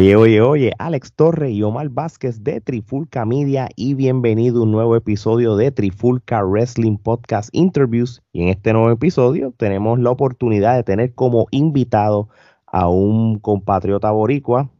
Oye, oye, oye, Alex Torre y Omar Vázquez de Trifulca Media y bienvenido a un nuevo episodio de Trifulca Wrestling Podcast Interviews. Y en este nuevo episodio tenemos la oportunidad de tener como invitado a un compatriota boricua,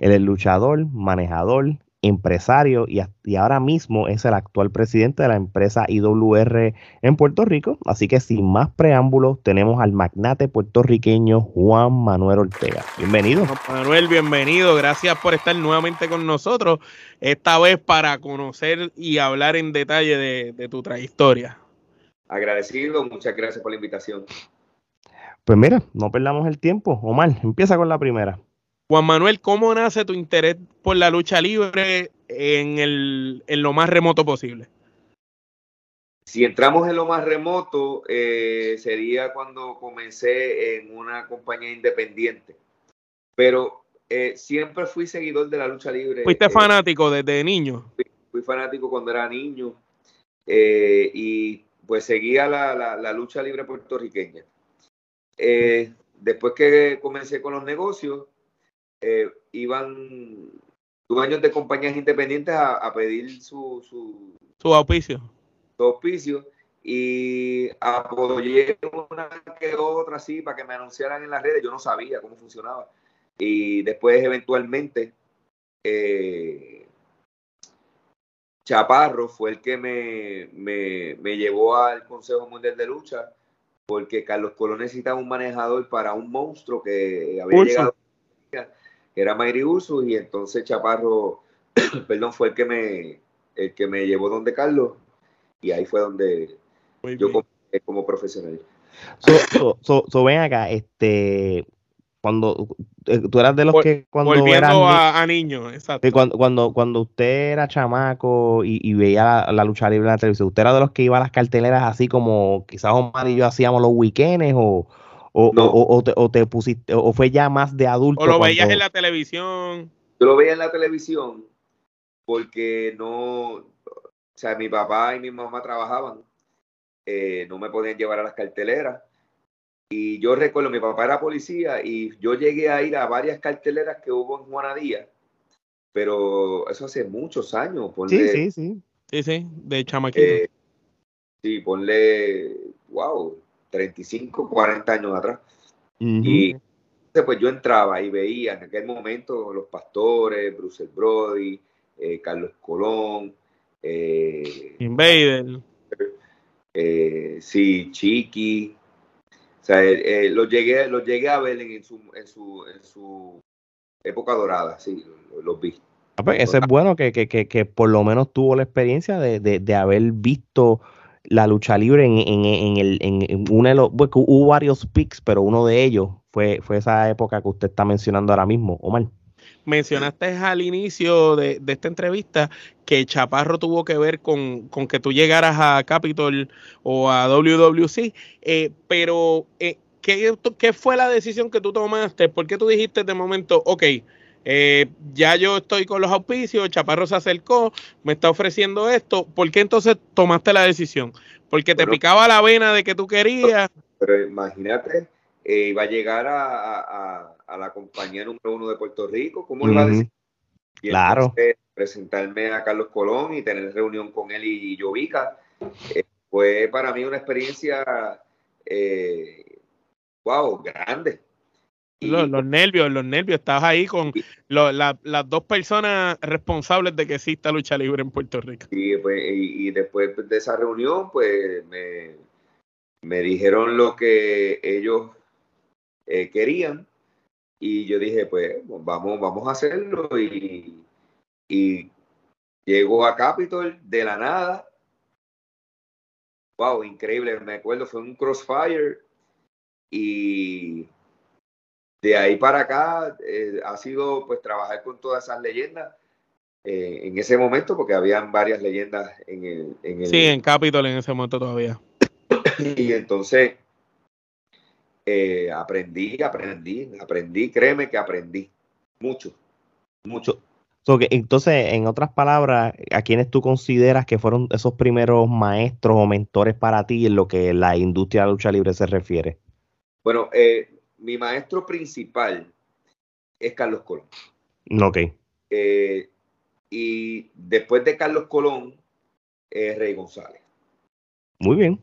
el luchador, manejador empresario y, ahora mismo es el actual presidente de la empresa IWR en Puerto Rico. Así que sin más preámbulos, tenemos al magnate puertorriqueño Juan Manuel Ortega. Bienvenido. Juan Manuel, bienvenido. Gracias por estar nuevamente con nosotros, esta vez para conocer y hablar en detalle de, de tu trayectoria. Agradecido, muchas gracias por la invitación. Pues mira, no perdamos el tiempo. Omar, empieza con la primera. Juan Manuel, ¿cómo nace tu interés por la lucha libre en, el, en lo más remoto posible? Si entramos en lo más remoto, eh, sería cuando comencé en una compañía independiente. Pero eh, siempre fui seguidor de la lucha libre. ¿Fuiste eh, fanático desde niño? Fui, fanático cuando era niño y pues seguía la, la lucha libre puertorriqueña. después que comencé con los negocios, eh, iban dueños de compañías independientes a, pedir su, su, su auspicio. Su auspicio y apoyé una que otra así para que me anunciaran en las redes. Yo no sabía cómo funcionaba. Y después, eventualmente, eh, Chaparro fue el que me, me, me, llevó al Consejo Mundial de Lucha, porque Carlos Colón necesitaba un manejador para un monstruo que había llegado que era Mayri Ursus, y entonces Chaparro, perdón, fue el que me, el que me llevó donde Carlos, y ahí fue donde yo como, como, profesional. So, ven acá, este, cuando eh, tú eras de los que cuando volviendo a, niño, exacto. Cuando, cuando, cuando usted era chamaco y, veía la, lucha libre en la televisión, ¿usted era de los que iba a las carteleras así como quizás Omar y yo hacíamos los weekends o, o, o, te, o, te, pusiste, o fue ya más de adulto. O lo veías en la televisión. Yo lo veía en la televisión porque no, o sea, mi papá y mi mamá trabajaban, eh, no me podían llevar a las carteleras. Y yo recuerdo, mi papá era policía y yo llegué a ir a varias carteleras que hubo en Juanadía, pero eso hace muchos años. sí, sí, sí. Sí, sí, de chamaquito. Eh, sí, ponle, wow, 35, 40 años atrás. Y pues yo entraba y veía en aquel momento los pastores, Bruce Brody, eh, Carlos Colón, eh, Invader. Eh, sí, Chiqui. O sea, eh, lo, llegué, lo llegué a ver en, su, en, su, en su época dorada, sí, los vi. Ah, pues, eso es bueno que, que, que, que, por lo menos tuvo la experiencia de, de, de haber visto la lucha libre en, en, en, el, en uno de los, hubo varios picks, pero uno de ellos fue, fue esa época que usted está mencionando ahora mismo, Omar. Mencionaste al inicio de, esta entrevista que Chaparro tuvo que ver con, que tú llegaras a Capitol o a WWC, eh, pero eh, ¿qué, ¿qué fue la decisión que tú tomaste? ¿Por qué tú dijiste de momento, ok, eh, ya yo estoy con los auspicios, Chaparro se acercó, me está ofreciendo esto, ¿por qué entonces tomaste la decisión? Porque te picaba la vena de que tú querías. Pero imagínate, eh, iba a llegar a, la compañía número uno de Puerto Rico, ¿cómo iba a decir? claro. presentarme a Carlos Colón y tener reunión con él y, Yovica, eh, fue para mí una experiencia, wow, grande los, nervios, los nervios. Estabas ahí con las dos personas responsables de que exista lucha libre en Puerto Rico. Pues, y, después de esa reunión, pues me, me dijeron lo que ellos eh, querían. Y yo dije, pues vamos, vamos a hacerlo. Y, y llegó a Capitol de la nada. Wow, increíble. Me acuerdo, fue un crossfire. Y de ahí para acá eh, ha sido pues trabajar con todas esas leyendas eh, en ese momento, porque habían varias leyendas en el, en Sí, en Capitol en ese momento todavía. Y entonces, eh, aprendí, aprendí, aprendí, créeme que aprendí mucho, mucho. entonces, en otras palabras, ¿a quiénes tú consideras que fueron esos primeros maestros o mentores para ti en lo que la industria de la lucha libre se refiere? Bueno, eh, mi maestro principal es Carlos Colón. Ok. Eh, y después de Carlos Colón, es Rey González. Muy bien.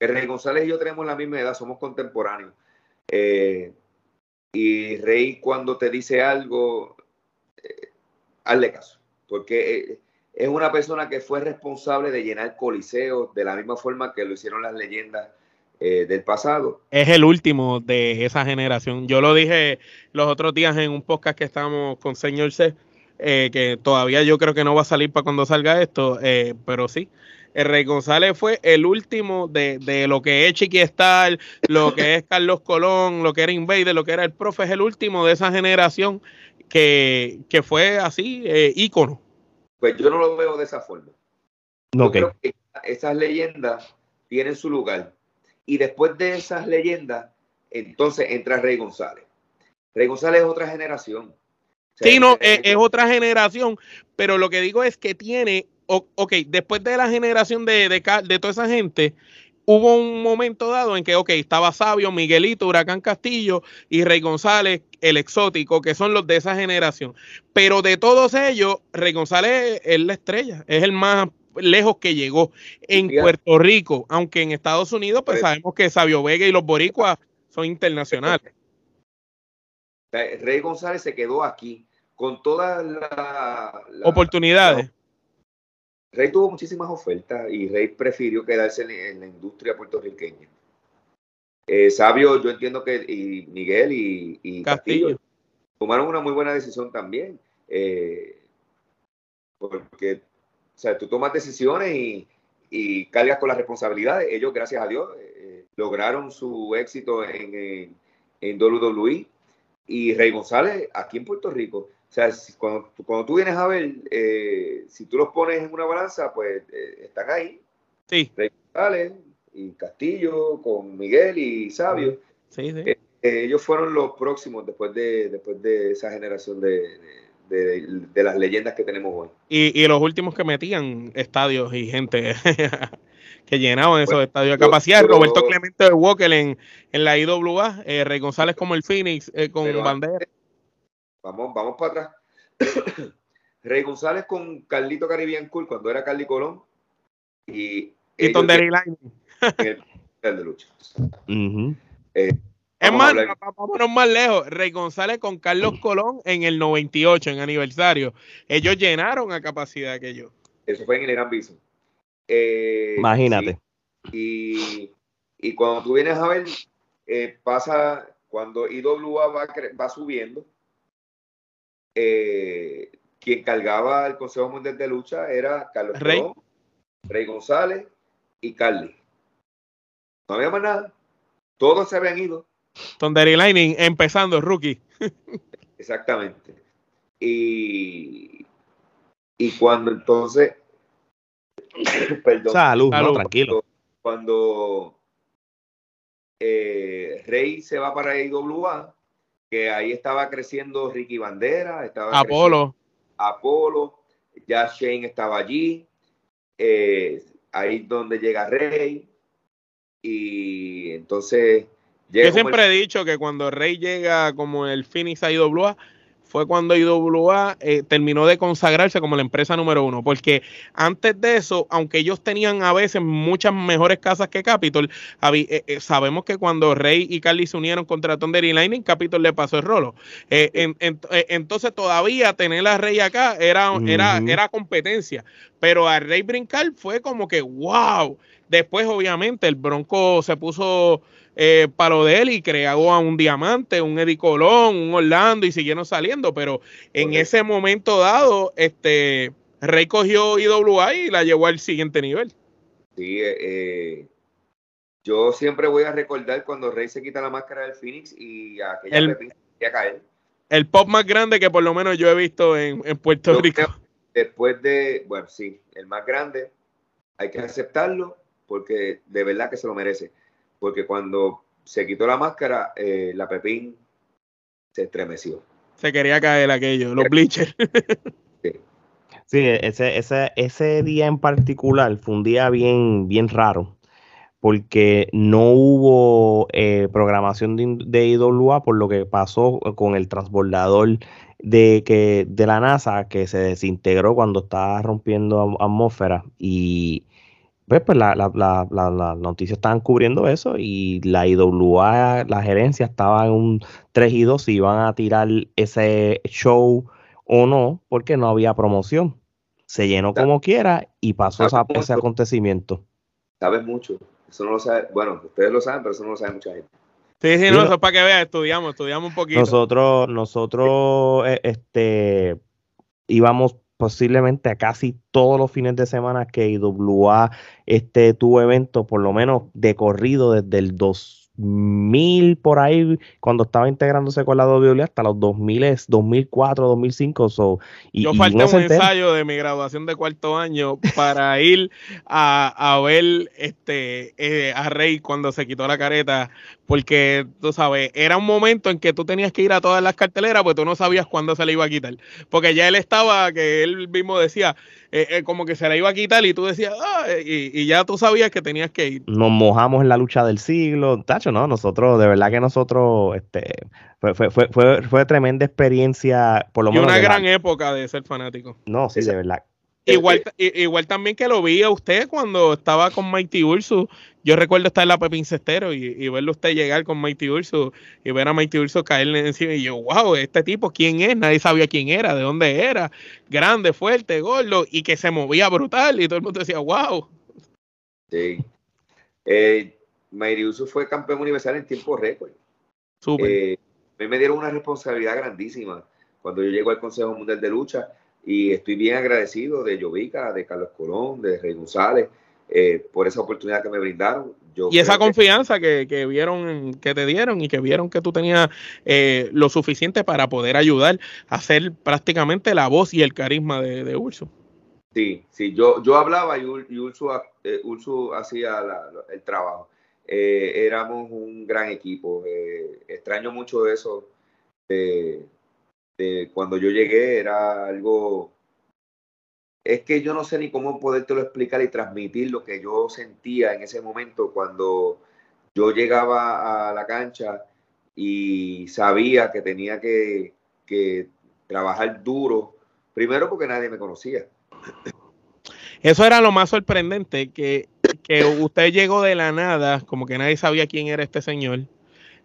Rey González y yo tenemos la misma edad, somos contemporáneos. Eh, y Rey cuando te dice algo, eh, hazle caso, porque eh, es una persona que fue responsable de llenar coliseos de la misma forma que lo hicieron las leyendas del pasado. Es el último de esa generación. Yo lo dije los otros días en un podcast que estábamos con Señor C, que todavía yo creo que no va a salir para cuando salga esto, pero sí, el Rey González fue el último de, de lo que es Chiqui Star, lo que es Carlos Colón, lo que era Invader, lo que era el profe, es el último de esa generación que, fue así, eh, ícono. Pues yo no lo veo de esa forma. No, creo que esas leyendas tienen su lugar. Y después de esas leyendas, entonces entra Rey González. Rey González es otra generación. sí, no, es, es, otra generación, pero lo que digo es que tiene ok, después de la generación de, de, toda esa gente, hubo un momento dado en que, ok, estaba Sabio, Miguelito, Huracán Castillo y Rey González, el exótico, que son los de esa generación. Pero de todos ellos, Rey González es la estrella, es el más lejos que llegó en Puerto Rico, aunque en Estados Unidos, pues, sabemos que Sabio Vega y los boricuas son internacionales. Rey González se quedó aquí con todas las oportunidades. Rey tuvo muchísimas ofertas y Rey prefirió quedarse en, la industria puertorriqueña. Eh, Sabio, yo entiendo que y Miguel y, Castillo. tomaron una muy buena decisión también. Eh, porque o sea, tú tomas decisiones y, cargas con las responsabilidades. Ellos, gracias a Dios, eh, lograron su éxito en, en, en WWE. Y Rey González, aquí en Puerto Rico, o sea, cuando, cuando tú vienes a ver, eh, si tú los pones en una balanza, pues eh, están ahí. Sí. Rey y Castillo con Miguel y Sabio. Sí, sí. Eh, ellos fueron los próximos después de, después de esa generación de, las leyendas que tenemos hoy. Y, los últimos que metían estadios y gente que llenaban esos estadios de capacidad. Roberto Clemente de Walker en, en la IWA, Rey González como el Phoenix con bandera. Vamos, vamos para atrás. Rey González con Carlito Caribbean Cool cuando era Carly Colón y, y Tonderi Line. El de lucha. Eh, es más, vámonos más lejos. Rey González con Carlos Colón en el 98, en aniversario. Ellos llenaron a capacidad aquello. Eso fue en el Gran Bison. Eh, Imagínate. y, y, cuando tú vienes a ver, eh, pasa cuando IWA va, va subiendo, eh, quien cargaba el Consejo Mundial de Lucha era Carlos Rey, Rey González y Carly. No había más nada. Todos se habían ido. Tonderi Lightning empezando, rookie. Exactamente. Y, y cuando entonces. perdón. Salud, tranquilo. Cuando, eh, Rey se va para IWA, que ahí estaba creciendo Ricky Bandera, estaba Apolo. Apolo, ya Shane estaba allí, eh, ahí donde llega Rey, y entonces... Yo siempre he dicho que cuando Rey llega como el Phoenix a IWA, fue cuando IWA eh, terminó de consagrarse como la empresa número uno, porque antes de eso, aunque ellos tenían a veces muchas mejores casas que Capitol, eh, eh, sabemos que cuando Rey y Carly se unieron contra Thunder y Lightning, Capitol le pasó el rolo. entonces todavía tener a Rey acá era, era, era competencia, pero a Rey brincar fue como que wow. Después, obviamente, el Bronco se puso eh, lo de él y creó a un Diamante, un Eddie Colón, un Orlando y siguieron saliendo, pero en ese momento dado, este Rey cogió IWA y la llevó al siguiente nivel. Sí, eh, eh, yo siempre voy a recordar cuando Rey se quita la máscara del Phoenix y aquella el, a caer. El pop más grande que por lo menos yo he visto en, Puerto Rico. Después de, bueno, sí, el más grande, hay que aceptarlo porque de verdad que se lo merece porque cuando se quitó la máscara, eh, la Pepín se estremeció. Se quería caer aquello, los bleachers. Sí, ese, ese, ese día en particular fue un día bien, bien raro, porque no hubo eh, programación de, de, IWA por lo que pasó con el transbordador de, que, de la NASA que se desintegró cuando estaba rompiendo atmósfera y pues, pues la, la, la, las noticias estaban cubriendo eso y la IWA, la gerencia estaba en un 3 y 2 si iban a tirar ese show o no, porque no había promoción. Se llenó como quiera y pasó esa, ese acontecimiento. Sabes mucho. Eso no lo sabe. Bueno, ustedes lo saben, pero eso no lo sabe mucha gente. Sí, sí, no, eso es para que vean, estudiamos, estudiamos un poquito. Nosotros, nosotros, este, íbamos posiblemente a casi todos los fines de semana que IWA este, tuvo eventos, por lo menos de corrido desde el 2000 por ahí, cuando estaba integrándose con la WWE hasta los 2000, 2004, 2005. So, y, Yo falté un ensayo de mi graduación de cuarto año para ir a, a ver este, eh, a Rey cuando se quitó la careta, porque tú sabes, era un momento en que tú tenías que ir a todas las carteleras, porque tú no sabías cuándo se le iba a quitar. Porque ya él estaba, que él mismo decía, eh, eh, como que se le iba a quitar y tú decías, ah, y, y, ya tú sabías que tenías que ir. Nos mojamos en la lucha del siglo, tacho, ¿no? Nosotros, de verdad que nosotros, este, fue, fue, fue, fue, fue tremenda experiencia, por lo y menos. una de gran la... época de ser fanático. No, sí, de verdad. Igual, igual también que lo vi a usted cuando estaba con Mighty Urso. Yo recuerdo estar en la Pepín Cestero y, y, verlo usted llegar con Mighty Urso y ver a Mighty Urso caerle encima. Y yo, wow, este tipo, ¿quién es? Nadie sabía quién era, de dónde era. Grande, fuerte, gordo y que se movía brutal. Y todo el mundo decía, wow. Sí. Eh, Mighty Urso fue campeón universal en tiempo récord. Súper. Eh, me dieron una responsabilidad grandísima cuando yo llego al Consejo Mundial de Lucha y estoy bien agradecido de Jovica, de Carlos Colón, de Rey González, eh, por esa oportunidad que me brindaron. Yo y esa confianza que, que, vieron, que te dieron y que vieron que tú tenías eh, lo suficiente para poder ayudar a ser prácticamente la voz y el carisma de, de Urso. Sí, sí, yo, yo hablaba y, y Urso, eh, Urso, hacía la, el trabajo. Eh, éramos un gran equipo. extraño mucho eso de, de cuando yo llegué era algo es que yo no sé ni cómo podértelo explicar y transmitir lo que yo sentía en ese momento cuando yo llegaba a la cancha y sabía que tenía que, que trabajar duro, primero porque nadie me conocía. Eso era lo más sorprendente, que, que usted llegó de la nada, como que nadie sabía quién era este señor.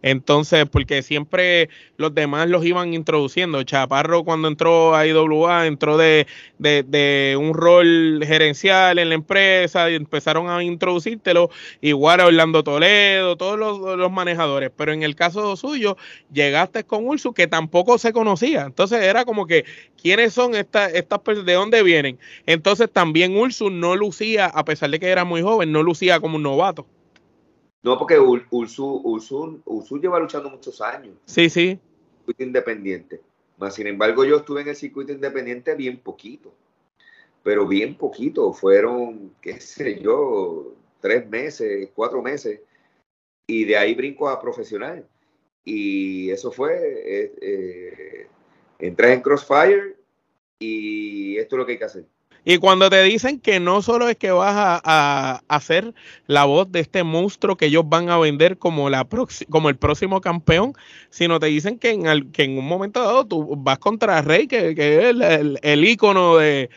Entonces, porque siempre los demás los iban introduciendo. Chaparro cuando entró a IWA entró de, de, de un rol gerencial en la empresa y empezaron a introducírtelo. Igual a Orlando Toledo, todos los, los, manejadores. Pero en el caso suyo, llegaste con Ursu que tampoco se conocía. Entonces era como que, ¿quiénes son estas, estas personas? ¿De dónde vienen? Entonces también Ursu no lucía, a pesar de que era muy joven, no lucía como un novato. No, porque Ursu, Ursu, Ursu lleva luchando muchos años. Sí, sí. Circuito independiente. Mas, sin embargo, yo estuve en el circuito independiente bien poquito. Pero bien poquito. Fueron, qué sé yo, tres meses, cuatro meses. Y de ahí brinco a profesional. Y eso fue, eh, eh, entré en Crossfire y esto es lo que hay que hacer. Y cuando te dicen que no solo es que vas a, a, ser la voz de este monstruo que ellos van a vender como, la como el próximo campeón, sino te dicen que en, el, que en un momento dado tú vas contra Rey, que, que es el, el, el ícono de,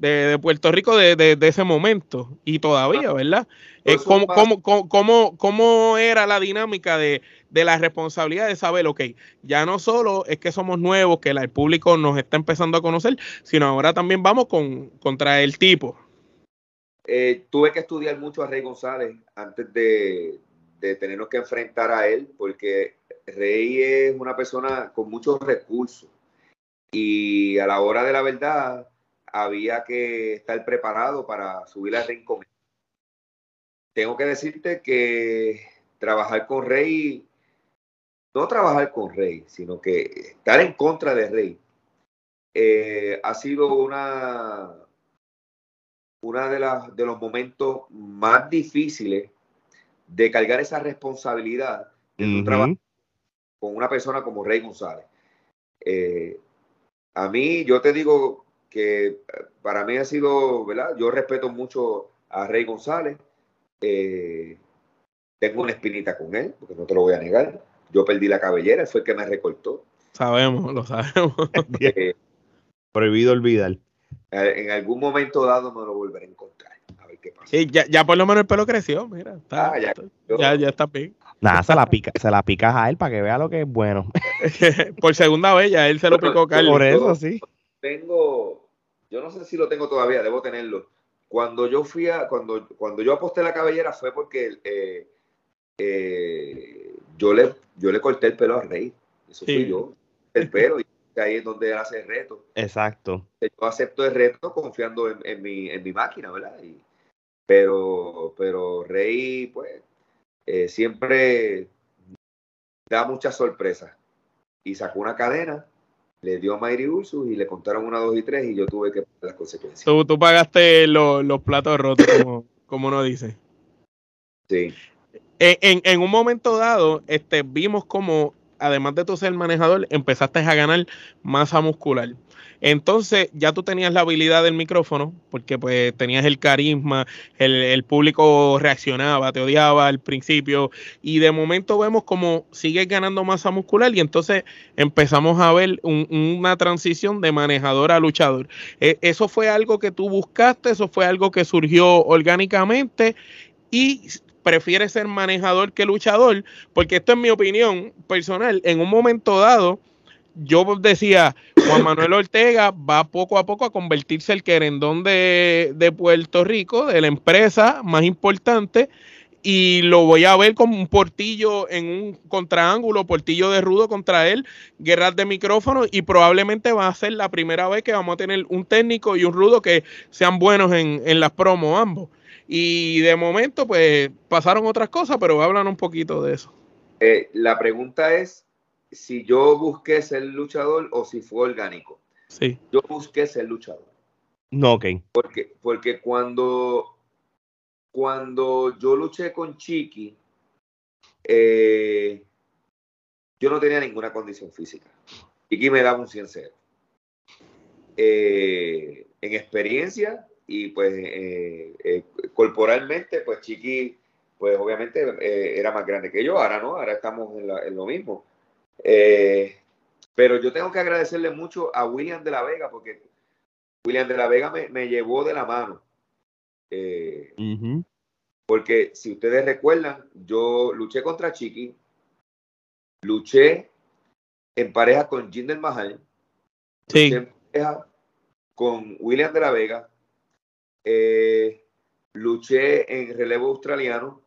de, de, Puerto Rico de, de, de, ese momento y todavía, ¿verdad? Eh, ¿cómo, cómo, cómo, ¿Cómo era la dinámica de, de la responsabilidad de saber, ok, ya no solo es que somos nuevos, que el público nos está empezando a conocer, sino ahora también vamos con, contra el tipo? Eh, tuve que estudiar mucho a Rey González antes de, de tenernos que enfrentar a él, porque Rey es una persona con muchos recursos y a la hora de la verdad había que estar preparado para subir al él. Tengo que decirte que trabajar con Rey, no trabajar con Rey, sino que estar en contra de Rey, eh, ha sido una, una de, las, de los momentos más difíciles de cargar esa responsabilidad un trabajo con una persona como Rey González. Eh, a mí, yo te digo que eh, para mí ha sido, ¿verdad? Yo respeto mucho a Rey González. Eh, tengo una espinita con él, porque no te lo voy a negar. Yo perdí la cabellera, fue el que me recortó. Sabemos, lo sabemos. Prohibido olvidar. En algún momento dado me lo volveré a encontrar. A ver qué pasa. ya, ya por lo menos el pelo creció, mira. ah, ya, ya, ya, está bien. Nada, se la, pica, se la picas a él para que vea lo que es bueno. por segunda vez ya él se lo picó Carlos. Por eso, sí. Tengo, yo no sé si lo tengo todavía, debo tenerlo. Cuando yo fui a, cuando, cuando yo aposté la cabellera fue porque eh, eh, yo, le, yo le corté el pelo a Rey. Eso fui yo. El pelo. Y ahí es donde él hace el reto. Exacto. Yo acepto el reto confiando en, mi, en mi máquina, ¿verdad? pero, pero Rey, pues, eh, siempre da muchas sorpresas. Y sacó una cadena, le dio a Mayri Ursus y le contaron una, dos y tres y yo tuve que pagar las consecuencias. Tú, pagaste los platos rotos, como, como uno dice. Sí. En, en, un momento dado, este, vimos como, además de tú ser manejador, empezaste a ganar masa muscular. Entonces ya tú tenías la habilidad del micrófono, porque pues tenías el carisma, el, público reaccionaba, te odiaba al principio, y de momento vemos como sigues ganando masa muscular y entonces empezamos a ver una transición de manejador a luchador. E, eso fue algo que tú buscaste, eso fue algo que surgió orgánicamente y prefieres ser manejador que luchador, porque esto es mi opinión personal, en un momento dado yo decía, Juan Manuel Ortega va poco a poco a convertirse el querendón de, de Puerto Rico, de la empresa más importante, y lo voy a ver como un portillo en un contraángulo, portillo de rudo contra él, guerras de micrófono y probablemente va a ser la primera vez que vamos a tener un técnico y un rudo que sean buenos en, en las promos ambos. Y de momento pues pasaron otras cosas, pero hablan un poquito de eso. Eh, la pregunta es, si yo busqué ser luchador o si fue orgánico. Sí. Yo busqué ser luchador. No, ok. Porque, porque cuando, cuando yo luché con Chiqui, eh, yo no tenía ninguna condición física. Chiqui me daba un 100 eh, en experiencia y pues eh, corporalmente, pues Chiqui, pues obviamente era más grande que yo. Ahora no, ahora estamos en lo mismo. Eh, pero yo tengo que agradecerle mucho a William de la Vega porque William de la Vega me, llevó de la mano. Eh, porque si ustedes recuerdan, yo luché contra Chiqui, luché en pareja con Jinder Mahal, sí. en pareja con William de la Vega, eh, luché en relevo australiano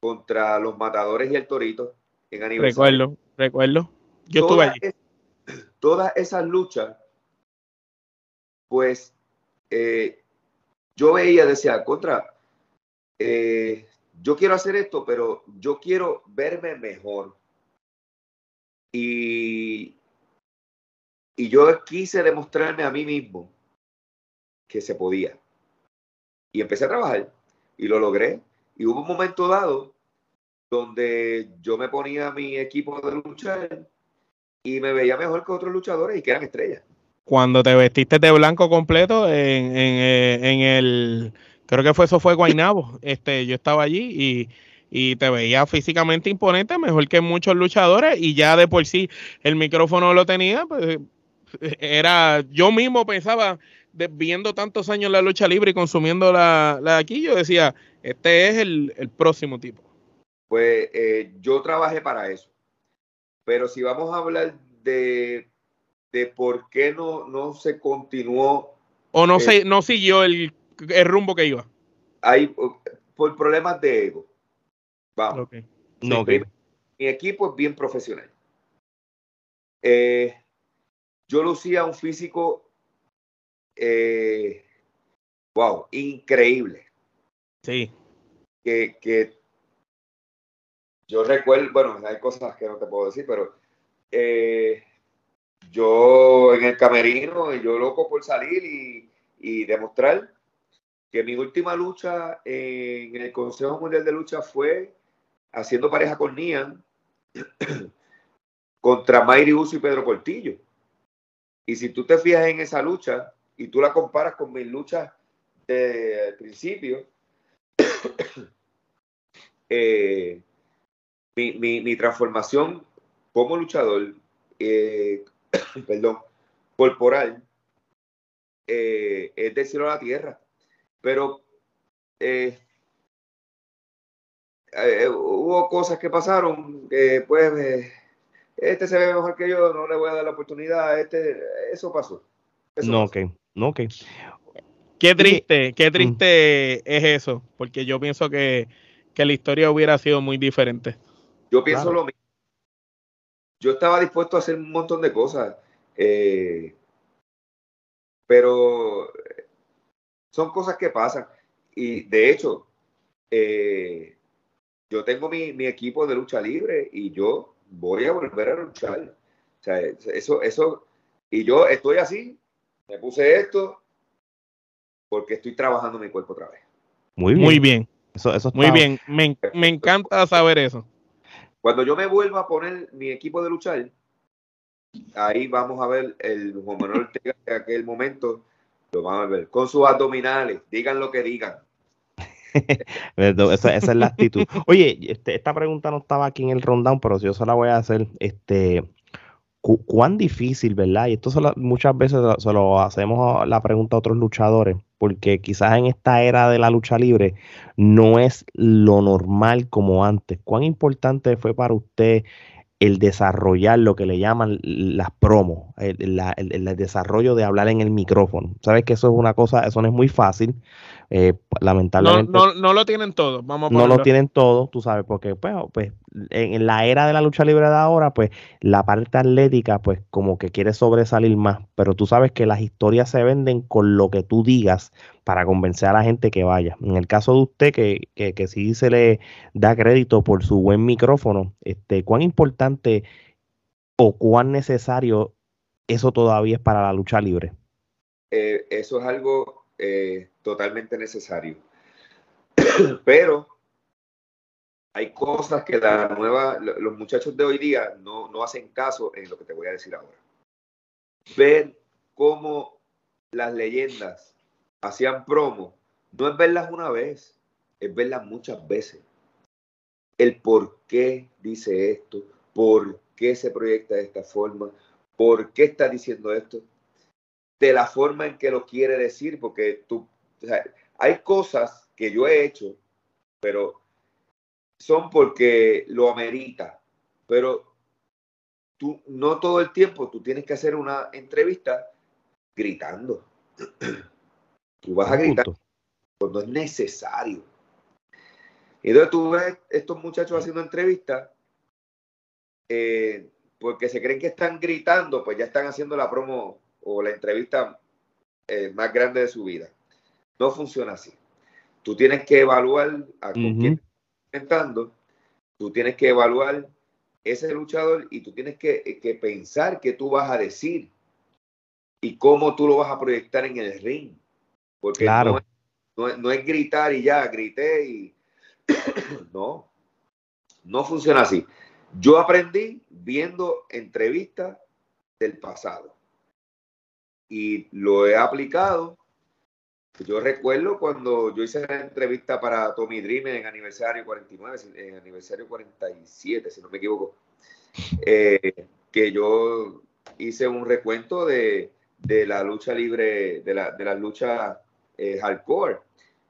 contra los matadores y el torito en aniversario. Recuerdo. Recuerdo. Yo estuve allí. todas esas luchas, pues eh, yo veía, decía, contra, eh, yo quiero hacer esto, pero yo quiero verme mejor. Y, y yo quise demostrarme a mí mismo que se podía. Y empecé a trabajar y lo logré. Y hubo un momento dado donde yo me ponía mi equipo de luchar y me veía mejor que otros luchadores y que eran estrellas. Cuando te vestiste de blanco completo en, en, el, creo que fue eso fue Guainabo, este, yo estaba allí y, y te veía físicamente imponente, mejor que muchos luchadores y ya de por sí el micrófono lo tenía, pues era, yo mismo pensaba, viendo tantos años la lucha libre y consumiendo la, la aquí, yo decía, este es el, el próximo tipo. Pues eh, yo trabajé para eso. Pero si vamos a hablar de, de por qué no, no se continuó. O no, se, no siguió el, rumbo que iba. Hay, por problemas de ego. Vamos. No, mi, equipo es bien profesional. Eh, yo lucía un físico, eh, wow, increíble. Sí. Que, que yo recuerdo, bueno, hay cosas que no te puedo decir, pero eh, yo en el camerino, yo loco por salir y, demostrar que mi última lucha en el Consejo Mundial de Lucha fue haciendo pareja con Nian contra Mayri Uso y Pedro Portillo. Y si tú te fijas en esa lucha y tú la comparas con mis luchas de principio, eh, mi, transformación como luchador, eh, perdón, corporal, eh, es de cielo a la tierra. Pero hubo cosas que pasaron que pues este se ve mejor que yo, no le voy a dar la oportunidad, este, eso pasó. no, ok, no, ok. Qué triste, qué mm. triste es eso, porque yo pienso que, la historia hubiera sido muy diferente. Yo pienso lo mismo. Yo estaba dispuesto a hacer un montón de cosas, eh, pero son cosas que pasan. Y de hecho, eh, yo tengo mi, mi, equipo de lucha libre y yo voy a volver a luchar. O sea, eso, eso, y yo estoy así, me puse esto porque estoy trabajando mi cuerpo otra vez. Muy bien. Muy bien. Eso, eso Muy bien. Me, me, encanta saber eso. Cuando yo me vuelva a poner mi equipo de luchar, ahí vamos a ver el Juan Manuel Ortega de aquel momento, lo vamos a ver, con sus abdominales, digan lo que digan. esa, es la actitud. Oye, este, esta pregunta no estaba aquí en el rundown, pero yo se la voy a hacer. Este, ¿Cuán difícil, verdad? Y esto muchas veces se lo hacemos la pregunta a otros luchadores, porque quizás en esta era de la lucha libre no es lo normal como antes. ¿Cuán importante fue para usted el desarrollar lo que le llaman las promos, el, el, desarrollo de hablar en el micrófono. Sabes que eso es una cosa, eso no es muy fácil. Eh, lamentablemente. No, no, lo tienen todo, vamos a No lo tienen todo, tú sabes, porque pues, pues en, la era de la lucha libre de ahora, pues la parte atlética, pues como que quiere sobresalir más, pero tú sabes que las historias se venden con lo que tú digas para convencer a la gente que vaya. En el caso de usted, que, que, que sí se le da crédito por su buen micrófono, este, ¿cuán importante o cuán necesario eso todavía es para la lucha libre? Eh, eso es algo eh, totalmente necesario. Pero hay cosas que la nueva, los muchachos de hoy día no, no hacen caso en lo que te voy a decir ahora. Ver cómo las leyendas hacían promo, no es verlas una vez, es verlas muchas veces. El por qué dice esto, por qué se proyecta de esta forma, por qué está diciendo esto de la forma en que lo quiere decir, porque tú, hay cosas que yo he hecho, pero son porque lo amerita, pero tú no todo el tiempo tú tienes que hacer una entrevista gritando. Tú vas a gritar cuando es necesario. Y entonces tú ves estos muchachos haciendo entrevistas eh, porque se creen que están gritando, pues ya están haciendo la promo o la entrevista eh, más grande de su vida. No funciona así. Tú tienes que evaluar a con quién estás tú tienes que evaluar ese luchador y tú tienes que, que, pensar qué tú vas a decir y cómo tú lo vas a proyectar en el ring. Porque no, es, no es gritar y ya, grité y no, no funciona así. Yo aprendí viendo entrevistas del pasado y lo he aplicado. Yo recuerdo cuando yo hice la entrevista para Tommy Dreamer en aniversario 49, en aniversario 47, si no me equivoco, eh, que yo hice un recuento de, la lucha libre, de la, de la lucha eh, hardcore,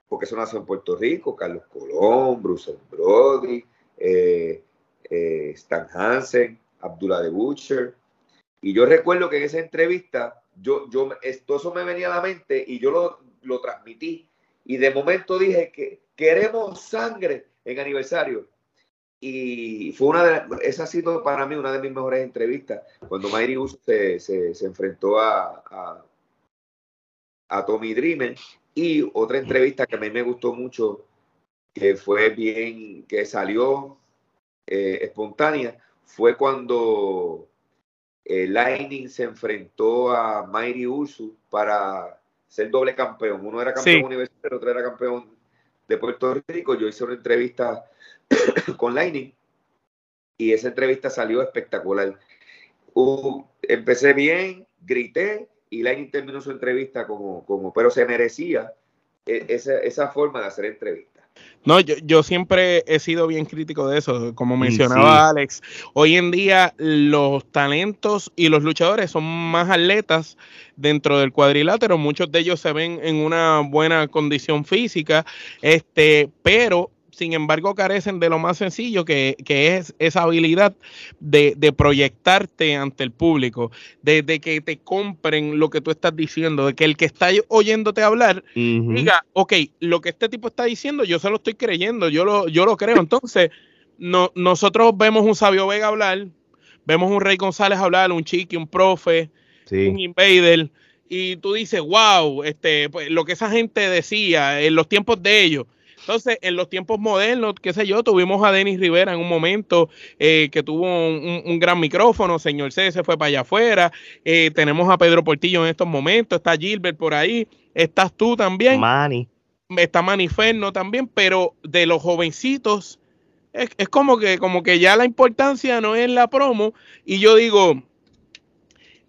porque eso nació en Puerto Rico, Carlos Colón, Bruce Brody, eh, Stan Hansen, Abdullah de Butcher. Y yo recuerdo que en esa entrevista yo, yo, esto, eso me venía a la mente y yo lo, lo transmití. Y de momento dije que queremos sangre en aniversario. Y fue una de, esa ha sido para mí una de mis mejores entrevistas, cuando Mayri se, se, enfrentó a, a, a, Tommy Dreamer. Y otra entrevista que a mí me gustó mucho, que fue bien, que salió eh, espontánea, fue cuando eh, Lightning se enfrentó a Mighty Usu para ser doble campeón. Uno era campeón universitario, otro era campeón de Puerto Rico. Yo hice una entrevista con Lightning y esa entrevista salió espectacular. empecé bien, grité y Lain terminó su entrevista como, como pero se merecía e, esa, esa forma de hacer entrevistas. No, yo, yo, siempre he sido bien crítico de eso, como mm, mencionaba Alex. Hoy en día los talentos y los luchadores son más atletas dentro del cuadrilátero, muchos de ellos se ven en una buena condición física, este, pero sin embargo carecen de lo más sencillo que, es esa habilidad de, proyectarte ante el público, de, que te compren lo que tú estás diciendo, de que el que está oyéndote hablar diga, ok, lo que este tipo está diciendo yo se lo estoy creyendo, yo lo, yo lo creo. Entonces, no, nosotros vemos un Sabio Vega hablar, vemos un Rey González hablar, un Chiqui, un profe, un Invader, y tú dices, wow, este, pues, lo que esa gente decía en los tiempos de ellos entonces, en los tiempos modernos, qué sé yo, tuvimos a Denis Rivera en un momento eh, que tuvo un, gran micrófono, señor C se fue para allá afuera, eh, tenemos a Pedro Portillo en estos momentos, está Gilbert por ahí, estás tú también. Manny. Está Maniferno también, pero de los jovencitos, es, es como que, como que ya la importancia no es la promo, y yo digo,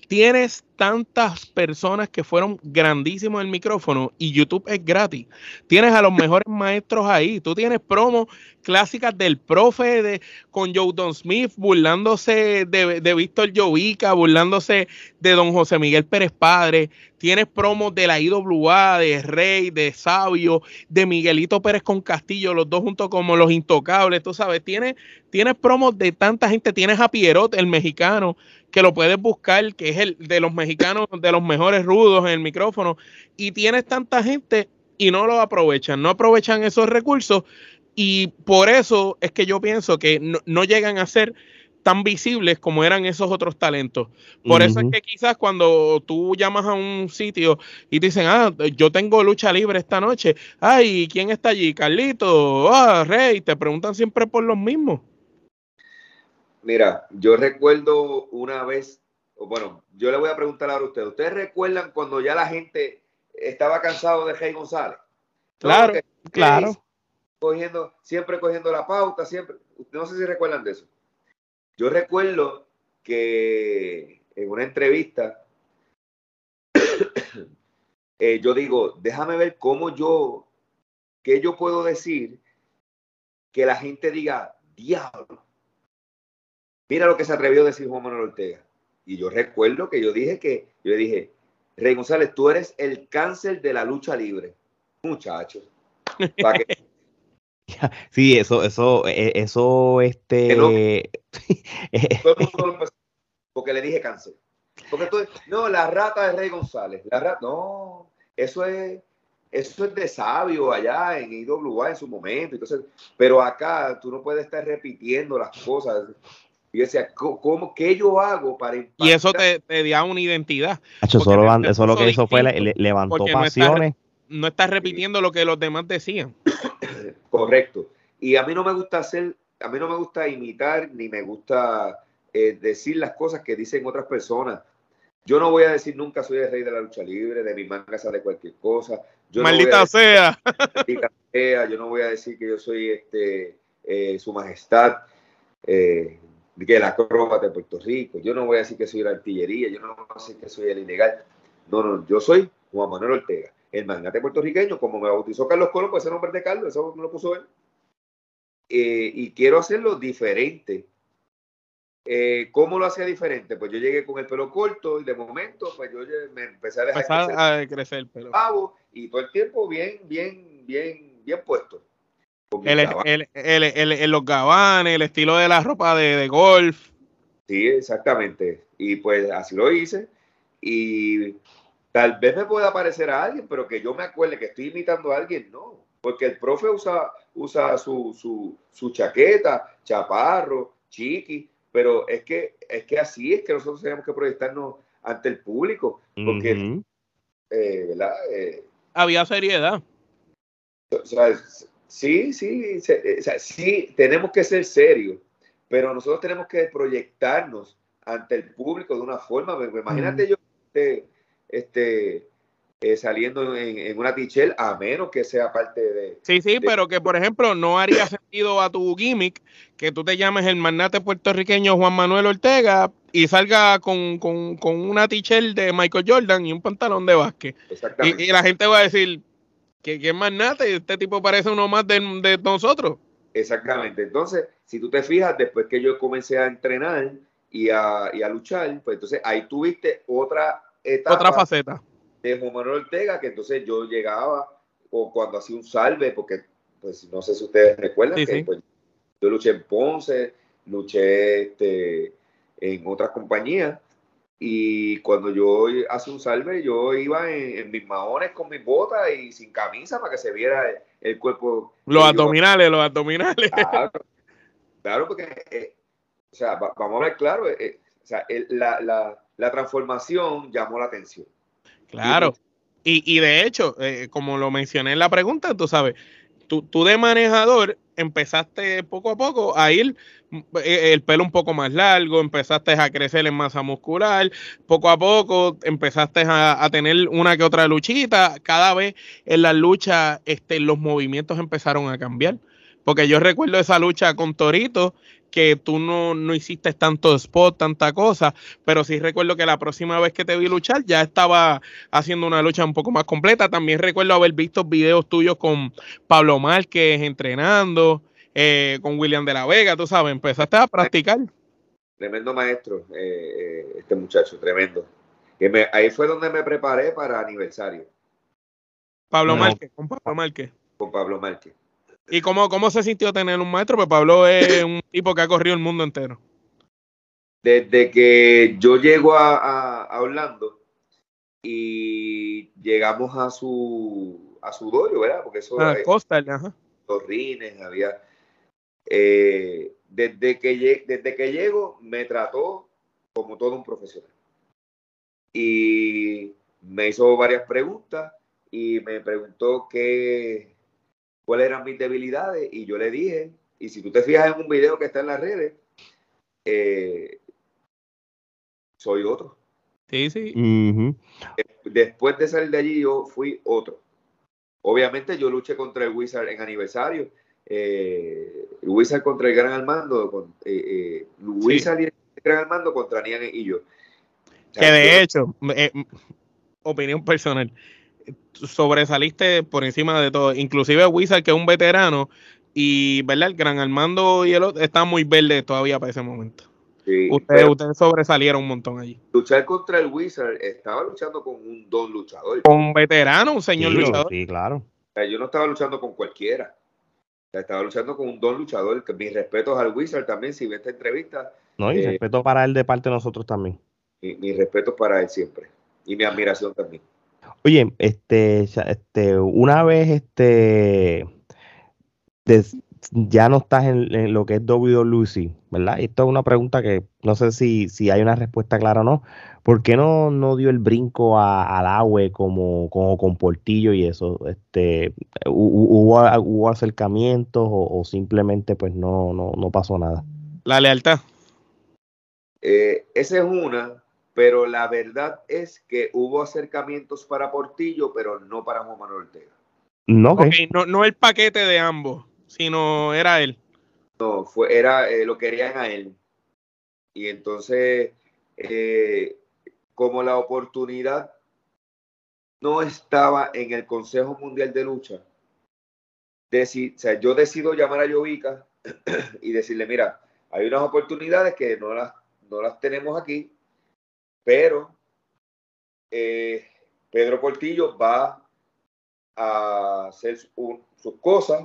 tienes tantas personas que fueron grandísimos en el micrófono y YouTube es gratis. Tienes a los mejores maestros ahí. Tú tienes promos clásicas del profe de, con Joe Don Smith, burlándose de, de Víctor Jovica, burlándose de Don José Miguel Pérez Padre. Tienes promos de la IWA, de Rey, de Sabio, de Miguelito Pérez con Castillo, los dos juntos como los intocables, tú sabes. Tienes, tienes promos de tanta gente. Tienes a Pierrot, el mexicano, que lo puedes buscar, que es el de los mexicanos, de los mejores rudos en el micrófono, y tienes tanta gente y no lo aprovechan, no aprovechan esos recursos, y por eso es que yo pienso que no, llegan a ser tan visibles como eran esos otros talentos. Por eso es que quizás cuando tú llamas a un sitio y te dicen, ah, yo tengo lucha libre esta noche, ay, ¿quién está allí? Carlito, ah, Rey, te preguntan siempre por los mismos. Mira, yo recuerdo una vez, bueno, yo le voy a preguntar ahora a ustedes, ¿ustedes recuerdan cuando ya la gente estaba cansado de Rey González? Claro, claro. Cogiendo, siempre cogiendo la pauta, siempre. No sé si recuerdan de eso. Yo recuerdo que en una entrevista, eh, yo digo, déjame ver cómo yo, qué yo puedo decir que la gente diga, diablo, Mira lo que se atrevió a decir Juan Manuel Ortega. Y yo recuerdo que yo dije que, yo le dije, Rey González, tú eres el cáncer de la lucha libre. Muchacho. Sí, eso, eso, e, eso, este. porque le dije cáncer. Porque tú, no, la rata de Rey González. La rata, no, eso es, eso es de sabio allá en IWA en su momento. Entonces, pero acá tú no puedes estar repitiendo las cosas. Y yo decía, ¿cómo, ¿qué yo hago para Y eso te, te dio una identidad. eso, eso lo que hizo fue le, levantó pasiones. No estás, repitiendo lo que los demás decían. Correcto. Y a mí no me gusta hacer, a mí no me gusta imitar, ni me gusta eh, decir las cosas que dicen otras personas. Yo no voy a decir nunca soy el rey de la lucha libre, de mi manga sale cualquier cosa. maldita sea. Maldita sea. Yo no voy a decir que yo soy este eh, su majestad. Eh, que la acróbata de Puerto Rico. Yo no voy a decir que soy la artillería, yo no voy a decir que soy el ilegal. No, no, yo soy Juan Manuel Ortega, el magnate puertorriqueño, como me bautizó Carlos Colón, pues ese nombre de Carlos, eso me lo puso él. Eh, y quiero hacerlo diferente. Eh, ¿Cómo lo hacía diferente? Pues yo llegué con el pelo corto y de momento pues yo me empecé a dejar crecer, el pelo. y todo el tiempo bien, bien, bien, bien puesto. El, los gabanes, el estilo de la ropa de, golf. Sí, exactamente. Y pues así lo hice. Y tal vez me pueda parecer a alguien, pero que yo me acuerde que estoy imitando a alguien, no. Porque el profe usa, usa su, su, su chaqueta, chaparro, chiqui, pero es que, es que así es que nosotros tenemos que proyectarnos ante el público. Porque, eh, ¿verdad? Eh, Había seriedad. O sea, Sí, sí, eh, sí, tenemos que ser serios, pero nosotros tenemos que proyectarnos ante el público de una forma. Imagínate yo, este, este eh, saliendo en, una tichel, a menos que sea parte de... Sí, sí, pero que por ejemplo no haría sentido a tu gimmick que tú te llames el magnate puertorriqueño Juan Manuel Ortega y salga con, una tichel de Michael Jordan y un pantalón de básquet. Y, y, la gente va a decir, que, es magnate, este tipo parece uno más de, de nosotros. Exactamente. Entonces, si tú te fijas, después que yo comencé a entrenar y a, y a luchar, pues entonces ahí tuviste otra etapa. Otra faceta de Juan Manuel Ortega, que entonces yo llegaba, o cuando hacía un salve, porque pues no sé si ustedes recuerdan que pues, yo luché en Ponce, luché este, en otras compañías, y cuando yo hacía un salve, yo iba en, mis maones con mis botas y sin camisa para que se viera el, cuerpo. Los abdominales, los abdominales. Claro, porque, eh, o sea, vamos a ver claro, eh, o sea, la, la, la transformación llamó la atención. Claro. Y, y de hecho, eh, como lo mencioné en la pregunta, tú sabes, tú, tú de manejador empezaste poco a poco a ir eh, el pelo un poco más largo, empezaste a crecer en masa muscular, poco a poco empezaste a, a tener una que otra luchita, cada vez en la lucha este, los movimientos empezaron a cambiar. Porque yo recuerdo esa lucha con Torito, que tú no, no hiciste tanto spot, tanta cosa, pero sí recuerdo que la próxima vez que te vi luchar ya estaba haciendo una lucha un poco más completa. También recuerdo haber visto videos tuyos con Pablo Márquez entrenando, eh, con William de la Vega, tú sabes, empezaste a practicar. Tremendo maestro, eh, eh, este muchacho, tremendo. Que ahí fue donde me preparé para aniversario. Pablo Márquez, con Pablo Márquez. Con Pablo Márquez. ¿Y cómo, cómo se sintió tener un maestro? Pues Pablo es un tipo que ha corrido el mundo entero. Desde que yo llego a, Orlando y llegamos a su a su dojo, ¿verdad? Porque eso ah, Costa, ajá. Los rines, había. Eh, desde, que, desde que llego, me trató como todo un profesional. Y me hizo varias preguntas y me preguntó qué, cuáles eran mis debilidades y yo le dije, y si tú te fijas en un video que está en las redes, eh, soy otro. Sí, sí. Después de salir de allí, yo fui otro. Obviamente, yo luché contra el Wizard en aniversario. Eh, el Wizard contra el Gran Armando, con, eh, eh Wizard y el Gran Armando contra Nian y yo. que de hecho, eh, opinión personal, sobresaliste por encima de todo. Inclusive Wizard, que es un veterano, y ¿verdad? el Gran Armando y el otro está muy verde todavía para ese momento. ustedes, sobresalieron un montón allí. Luchar contra el Wizard, estaba luchando con un don luchador. Con un veterano, un señor luchador. Sí, claro. yo no estaba luchando con cualquiera. estaba luchando con un don luchador. Mis respetos al Wizard también, si ve esta entrevista. No, y eh, respeto para él de parte de nosotros también. Mi, mi respeto para él siempre. Y mi admiración también. Oye, este, este, una vez este, ya no estás en, lo que es WWC, ¿verdad? Y esto es una pregunta que no sé si, si hay una respuesta clara o no. ¿Por qué no, no dio el brinco al agua como, como con Portillo y eso? Este, ¿Hubo, hubo acercamientos o, simplemente pues no, no, no pasó nada? La lealtad. Eh, esa es una, pero la verdad es que hubo acercamientos para Portillo, pero no para Juan Manuel Ortega. No, no, no el paquete de ambos, sino era él. No, fue, era, eh, lo querían a él. Y entonces, eh, como la oportunidad no estaba en el Consejo Mundial de Lucha, o sea, yo decido llamar a Jovica y decirle, mira, hay unas oportunidades que no las, no las tenemos aquí, pero eh, Pedro Portillo va a hacer sus cosas,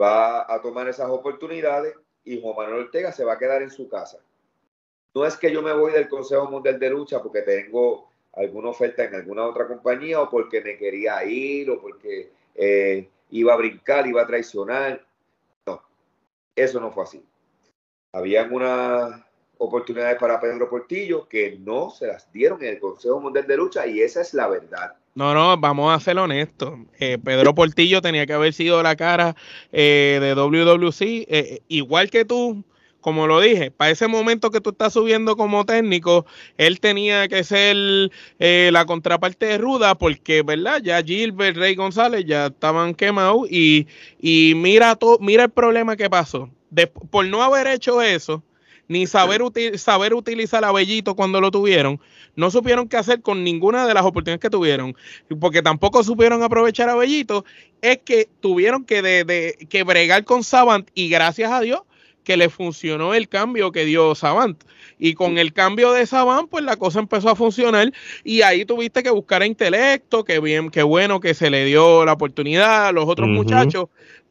va a tomar esas oportunidades y Juan Manuel Ortega se va a quedar en su casa. No es que yo me voy del Consejo Mundial de Lucha porque tengo alguna oferta en alguna otra compañía o porque me quería ir o porque eh, iba a brincar, iba a traicionar. No, eso no fue así. Habían una oportunidades para Pedro Portillo que no se las dieron en el Consejo Mundial de Lucha y esa es la verdad. No, no, vamos a ser honestos. Eh, Pedro Portillo tenía que haber sido la cara eh, de WWC, eh, igual que tú, como lo dije, para ese momento que tú estás subiendo como técnico, él tenía que ser eh, la contraparte de Ruda, porque, ¿verdad? Ya Gilbert, Rey González ya estaban quemados y, y mira, mira el problema que pasó. por no haber hecho eso, ni saber, saber utilizar a Bellito cuando lo tuvieron, no supieron qué hacer con ninguna de las oportunidades que tuvieron, porque tampoco supieron aprovechar a Bellito, es que tuvieron que, de, que bregar con Savant y gracias a Dios que le funcionó el cambio que dio Savant. Y con el cambio de Savant, pues la cosa empezó a funcionar y ahí tuviste que buscar a intelecto, que bien, qué bueno que se le dio la oportunidad a los otros muchachos,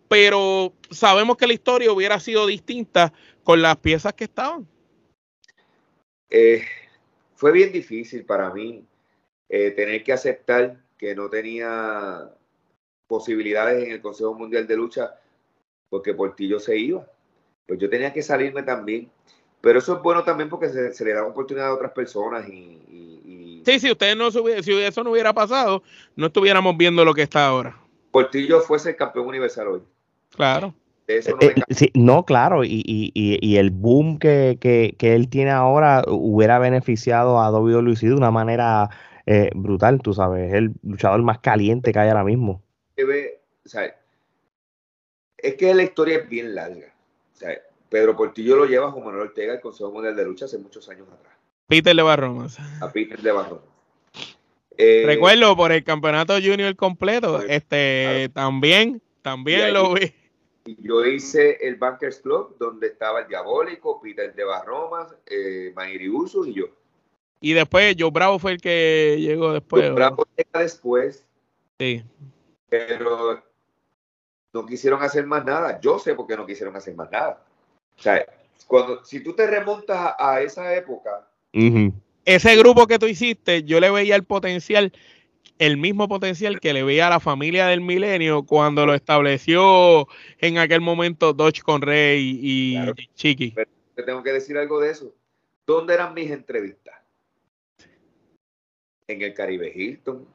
pero sabemos que la historia hubiera sido distinta con las piezas que estaban? Eh, fue bien difícil para mí eh, tener que aceptar que no tenía posibilidades en el Consejo Mundial de Lucha porque Portillo se iba. Pues yo tenía que salirme también. Pero eso es bueno también porque se, le da oportunidad a otras personas y, Sí, si ustedes no si eso no hubiera pasado, no estuviéramos viendo lo que está ahora. Portillo fuese el campeón universal hoy. Claro. Eh, eh, no, claro, y, el boom que, él tiene ahora hubiera beneficiado a WWE de una manera eh, brutal, tú sabes, es el luchador más caliente que hay ahora mismo. es que la historia es bien larga. Pedro Portillo lo lleva a Juan Manuel Ortega al Consejo Mundial de Lucha hace muchos años atrás. Peter de Barrón. A Peter de Barrón. Recuerdo por el campeonato junior completo, este también, también lo vi yo hice el Bankers Club, donde estaba el Diabólico, Peter de Barromas, eh, Mayri Uso y yo. Y después, Joe Bravo fue el que llegó después. Joe Bravo llega después. Sí. Pero no quisieron hacer más nada. Yo sé por qué no quisieron hacer más nada. O sea, cuando, si tú te remontas a, esa época. Ese grupo que tú hiciste, yo le veía el potencial el mismo potencial que le veía a la familia del milenio cuando lo estableció en aquel momento Dodge con Rey y Chiqui. te tengo que decir algo de eso. ¿Dónde eran mis entrevistas? En el Caribe Hilton,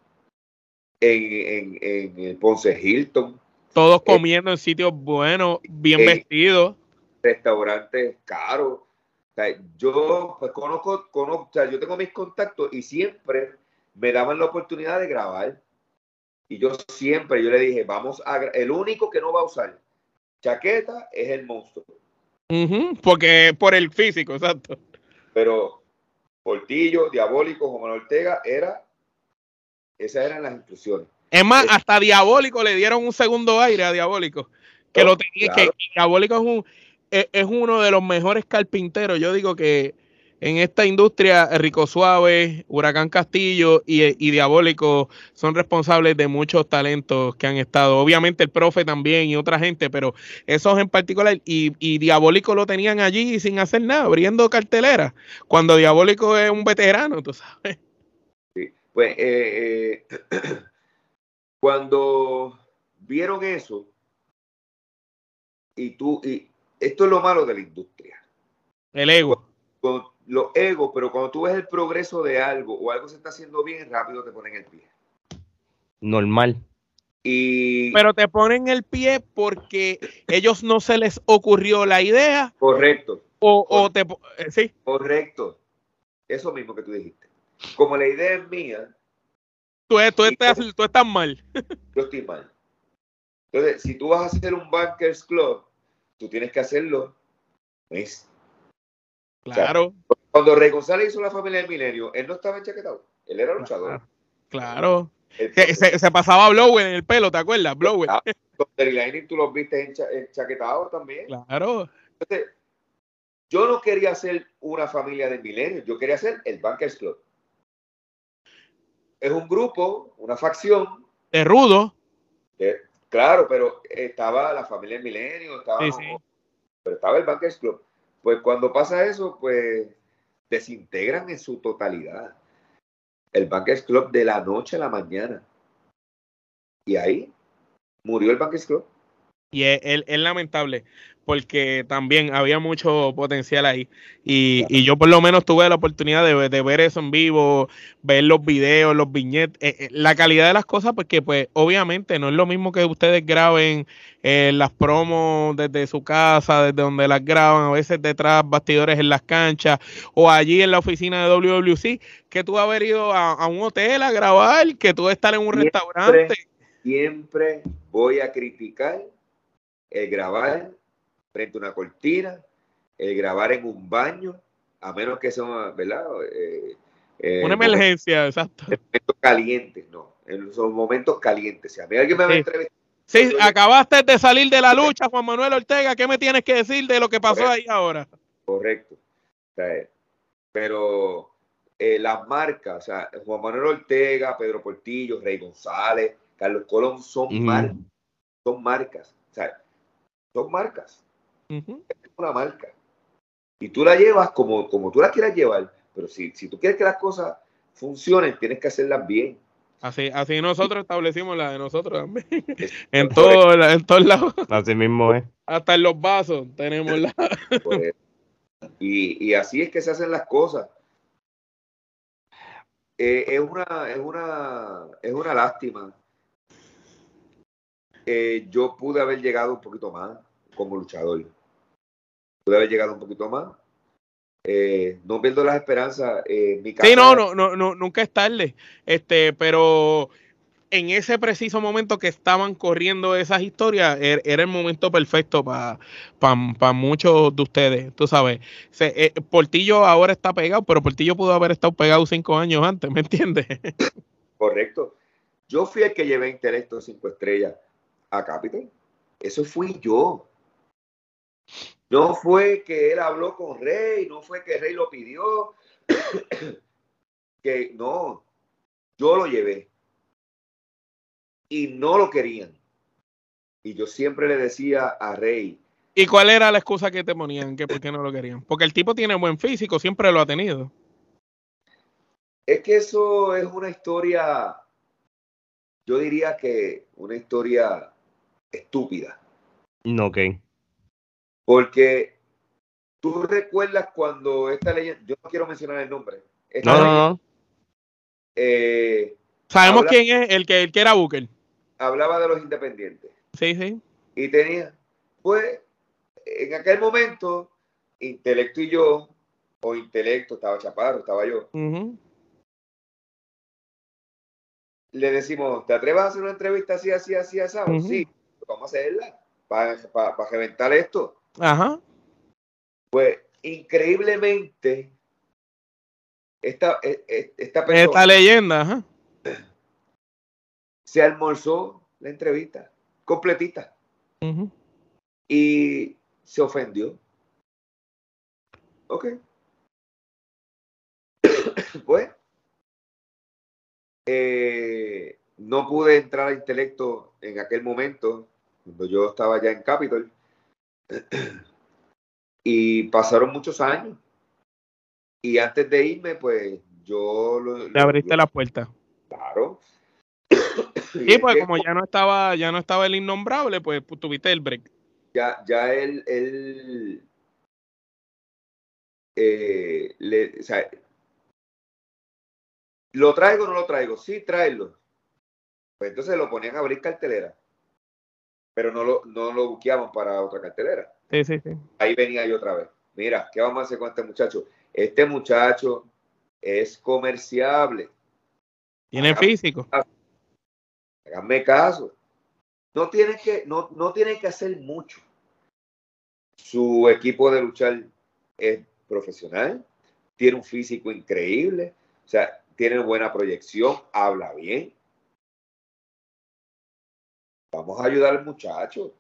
en, el Ponce Hilton. Todos comiendo en, sitios buenos, bien vestidos. Restaurantes caros. yo pues, conozco, conozco, o sea, yo tengo mis contactos y siempre me daban la oportunidad de grabar. Y yo siempre, yo le dije, vamos a, el único que no va a usar chaqueta es el monstruo. porque por el físico, exacto. Pero Portillo, Diabólico, Juan Ortega, era, esas eran las instrucciones. Es más, hasta Diabólico le dieron un segundo aire a Diabólico. Que lo tenía, que, Diabólico es un, es uno de los mejores carpinteros. Yo digo que en esta industria, Rico Suave, Huracán Castillo y, Diabólico son responsables de muchos talentos que han estado. Obviamente el profe también y otra gente, pero esos en particular. Y, Diabólico lo tenían allí sin hacer nada, abriendo cartelera. Cuando Diabólico es un veterano, tú sabes. Sí, pues eh, eh, cuando vieron eso, y tú, y esto es lo malo de la industria. El ego los egos, pero cuando tú ves el progreso de algo o algo se está haciendo bien, rápido te ponen el pie. Normal. Y... Pero te ponen el pie porque ellos no se les ocurrió la idea. Correcto. O, te... Eh, sí. Correcto. Eso mismo que tú dijiste. Como la idea es mía. Tú, tú, estás, tú estás mal. Yo estoy mal. Entonces, si tú vas a hacer un Bankers Club, tú tienes que hacerlo. ¿ves? Claro. cuando Rey González hizo la familia del milenio, él no estaba enchaquetado. Él era luchador. Claro. se, pasaba Blower en el pelo, ¿te acuerdas? Blower. Ah, tú los viste enchaquetados también. Claro. Entonces, yo no quería ser una familia del milenio, yo quería ser el Bankers Club. Es un grupo, una facción. De rudo. claro, pero estaba la familia del milenio, estaba, pero estaba el Bankers Club. Pues cuando pasa eso, pues desintegran en su totalidad el Bankers Club de la noche a la mañana. Y ahí murió el Bankers Club. Y es, es, lamentable porque también había mucho potencial ahí. Y, y, yo por lo menos tuve la oportunidad de, de, ver eso en vivo, ver los videos, los viñetes, eh, eh, la calidad de las cosas, porque pues obviamente no es lo mismo que ustedes graben eh, las promos desde su casa, desde donde las graban, a veces detrás bastidores en las canchas o allí en la oficina de WWC, que tú haber ido a, a un hotel a grabar, que tú estar en un siempre, restaurante. Siempre voy a criticar el grabar frente a una cortina, el grabar en un baño, a menos que sea, ¿verdad? Eh, eh, una emergencia, exacto. Momentos calientes, no, en esos momentos calientes. Si a mí alguien me va a entrevistar. Sí, yo, acabaste de salir de la lucha, Juan Manuel Ortega. ¿Qué me tienes que decir de lo que pasó correcto, ahí ahora? Correcto. O sea, pero eh, las marcas, o sea, Juan Manuel Ortega, Pedro Portillo, Rey González, Carlos Colón son Mm. marcas. Son marcas. O sea, son marcas. Uh -huh. Es una marca. Y tú la llevas como, como tú la quieras llevar. Pero si, si tú quieres que las cosas funcionen, tienes que hacerlas bien. Así, así nosotros establecimos la de nosotros también. en, todo, en todos lados. Así mismo es. Hasta en los vasos tenemos la. Pues, y, y, así es que se hacen las cosas. Eh, es, una, es, una, es una lástima. Eh, yo pude haber llegado un poquito más como luchador. Pude haber llegado un poquito más. Eh, no pierdo las esperanzas. Eh, mi sí, no, no, no, no, nunca es tarde. Este, pero en ese preciso momento que estaban corriendo esas historias, er, era el momento perfecto para pa, pa muchos de ustedes. Tú sabes, Se, eh, Portillo ahora está pegado, pero Portillo pudo haber estado pegado cinco años antes, ¿me entiendes? Correcto. Yo fui el que llevé Intelecto cinco estrellas a Capitol. Eso fui yo. No fue que él habló con Rey, no fue que Rey lo pidió. que no, yo lo llevé. Y no lo querían. Y yo siempre le decía a Rey. ¿Y cuál era la excusa que te ponían? Que por qué no lo querían? Porque el tipo tiene buen físico, siempre lo ha tenido. Es que eso es una historia, yo diría que una historia estúpida. Ok. Porque tú recuerdas cuando esta leyenda, yo no quiero mencionar el nombre. No, no, no. Eh, Sabemos quién es el que, el que era Booker. Hablaba de los independientes. Sí, sí. Y tenía, pues, en aquel momento, Intelecto y yo, o Intelecto, estaba Chaparro, estaba yo. Uh -huh. Le decimos, ¿te atreves a hacer una entrevista así, así, así, así? Uh -huh. Sí, vamos a hacerla para pa, pa reventar esto. Ajá. Pues increíblemente, esta, esta persona. Esta leyenda, ajá. Se almorzó la entrevista, completita. Uh -huh. Y se ofendió. Ok. pues, eh, no pude entrar a intelecto en aquel momento cuando yo estaba ya en Capitol. Y pasaron muchos años. Y antes de irme, pues yo... Lo, Le abriste lo, la puerta. Claro. Y pues como ya no estaba, ya no estaba el innombrable, pues, pues tuviste el break. Ya, ya él, él eh, le, o sea, ¿lo traigo o no lo traigo? Sí, tráelo. Pues entonces lo ponían a abrir cartelera pero no lo, no lo buqueaban para otra cartelera. Sí, sí, sí. Ahí venía yo otra vez. Mira, ¿qué vamos a hacer con este muchacho? Este muchacho es comerciable. Tiene físico. Caso. Háganme caso. No tiene, que, no, no tiene que hacer mucho. Su equipo de luchar es profesional, tiene un físico increíble, o sea, tiene buena proyección, habla bien, vamos a ayudar al muchacho.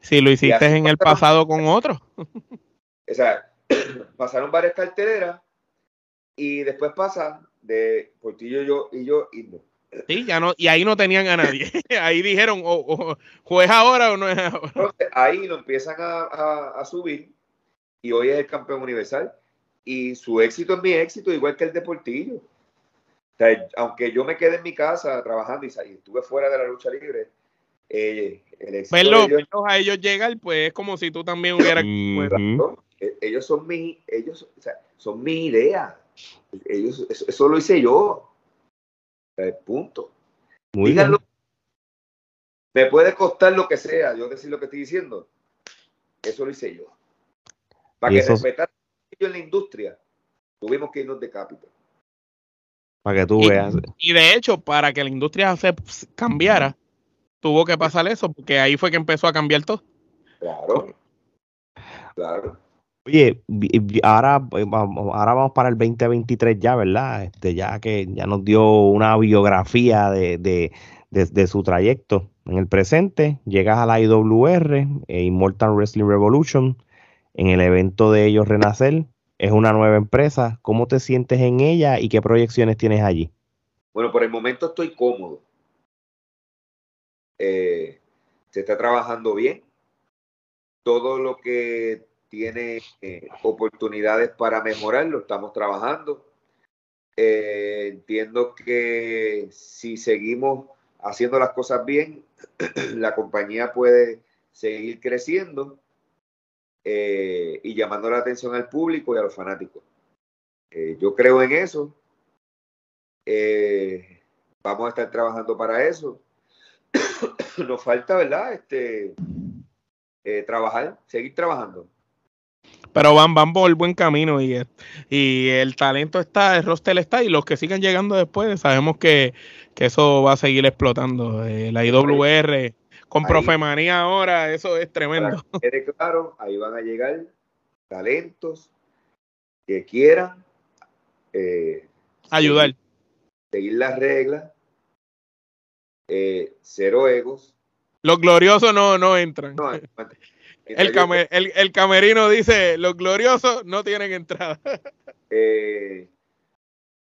Si lo hiciste en el pasado con otro. O sea, pasaron varias carteleras y después pasa de Portillo yo y yo y no. Sí, ya no, y ahí no tenían a nadie. ahí dijeron, o, o, o, es ahora o no es ahora. Entonces, ahí lo empiezan a, a, a, subir y hoy es el campeón universal. Y su éxito es mi éxito, igual que el de Portillo. O sea, aunque yo me quedé en mi casa trabajando y, y estuve fuera de la lucha libre, eh, el éxito de ellos- verlos a ellos llegar, pues es como si tú también hubieras. Eh, ellos son mi, ellos, o sea, son mi idea. Ellos, eso, eso lo hice yo. O sea, punto. Muy Díganlo. bien. Me puede costar lo que sea, yo decir lo que estoy diciendo. Eso lo hice yo. Para que eso- respetaran ellos en la industria, tuvimos que irnos de capital. Para que tú Y- veas. Y de hecho, para que la industria se cambiara, tuvo que pasar eso, porque ahí fue que empezó a cambiar todo. Claro. Claro. Oye, ahora, eh, vamos- ahora vamos para el 2023 ya, ¿verdad? Este, ya que ya nos dio una biografía de, de, de- de su trayecto en el presente. Llegas a la IWR, eh, Immortal Wrestling Revolution, en el evento de ellos Renacer. Es una nueva empresa. ¿Cómo te sientes en ella y qué proyecciones tienes allí? Bueno, por el momento estoy cómodo. Eh, se está trabajando bien. Todo lo que tiene eh, oportunidades para mejorar lo estamos trabajando. Eh, entiendo que si seguimos haciendo las cosas bien, la compañía puede seguir creciendo eh, y llamando la atención al público y a los fanáticos. Eh, yo creo en eso. Eh, vamos a estar trabajando para eso. Nos falta, ¿verdad? Este, trabajar, seguir trabajando. Pero van, van por el buen camino y, el talento está, el roster está, y los que sigan llegando después, sabemos que, que eso va a seguir explotando. La IWR con Ahí. Profemanía ahora, eso es Para tremendo. que quede claro, ahí van a llegar talentos que quieran eh, Ayudar. Seguir, seguir las reglas, eh, cero egos. Los gloriosos no, no entran. No, El, came- el, el camerino dice, los gloriosos no tienen entrada. eh,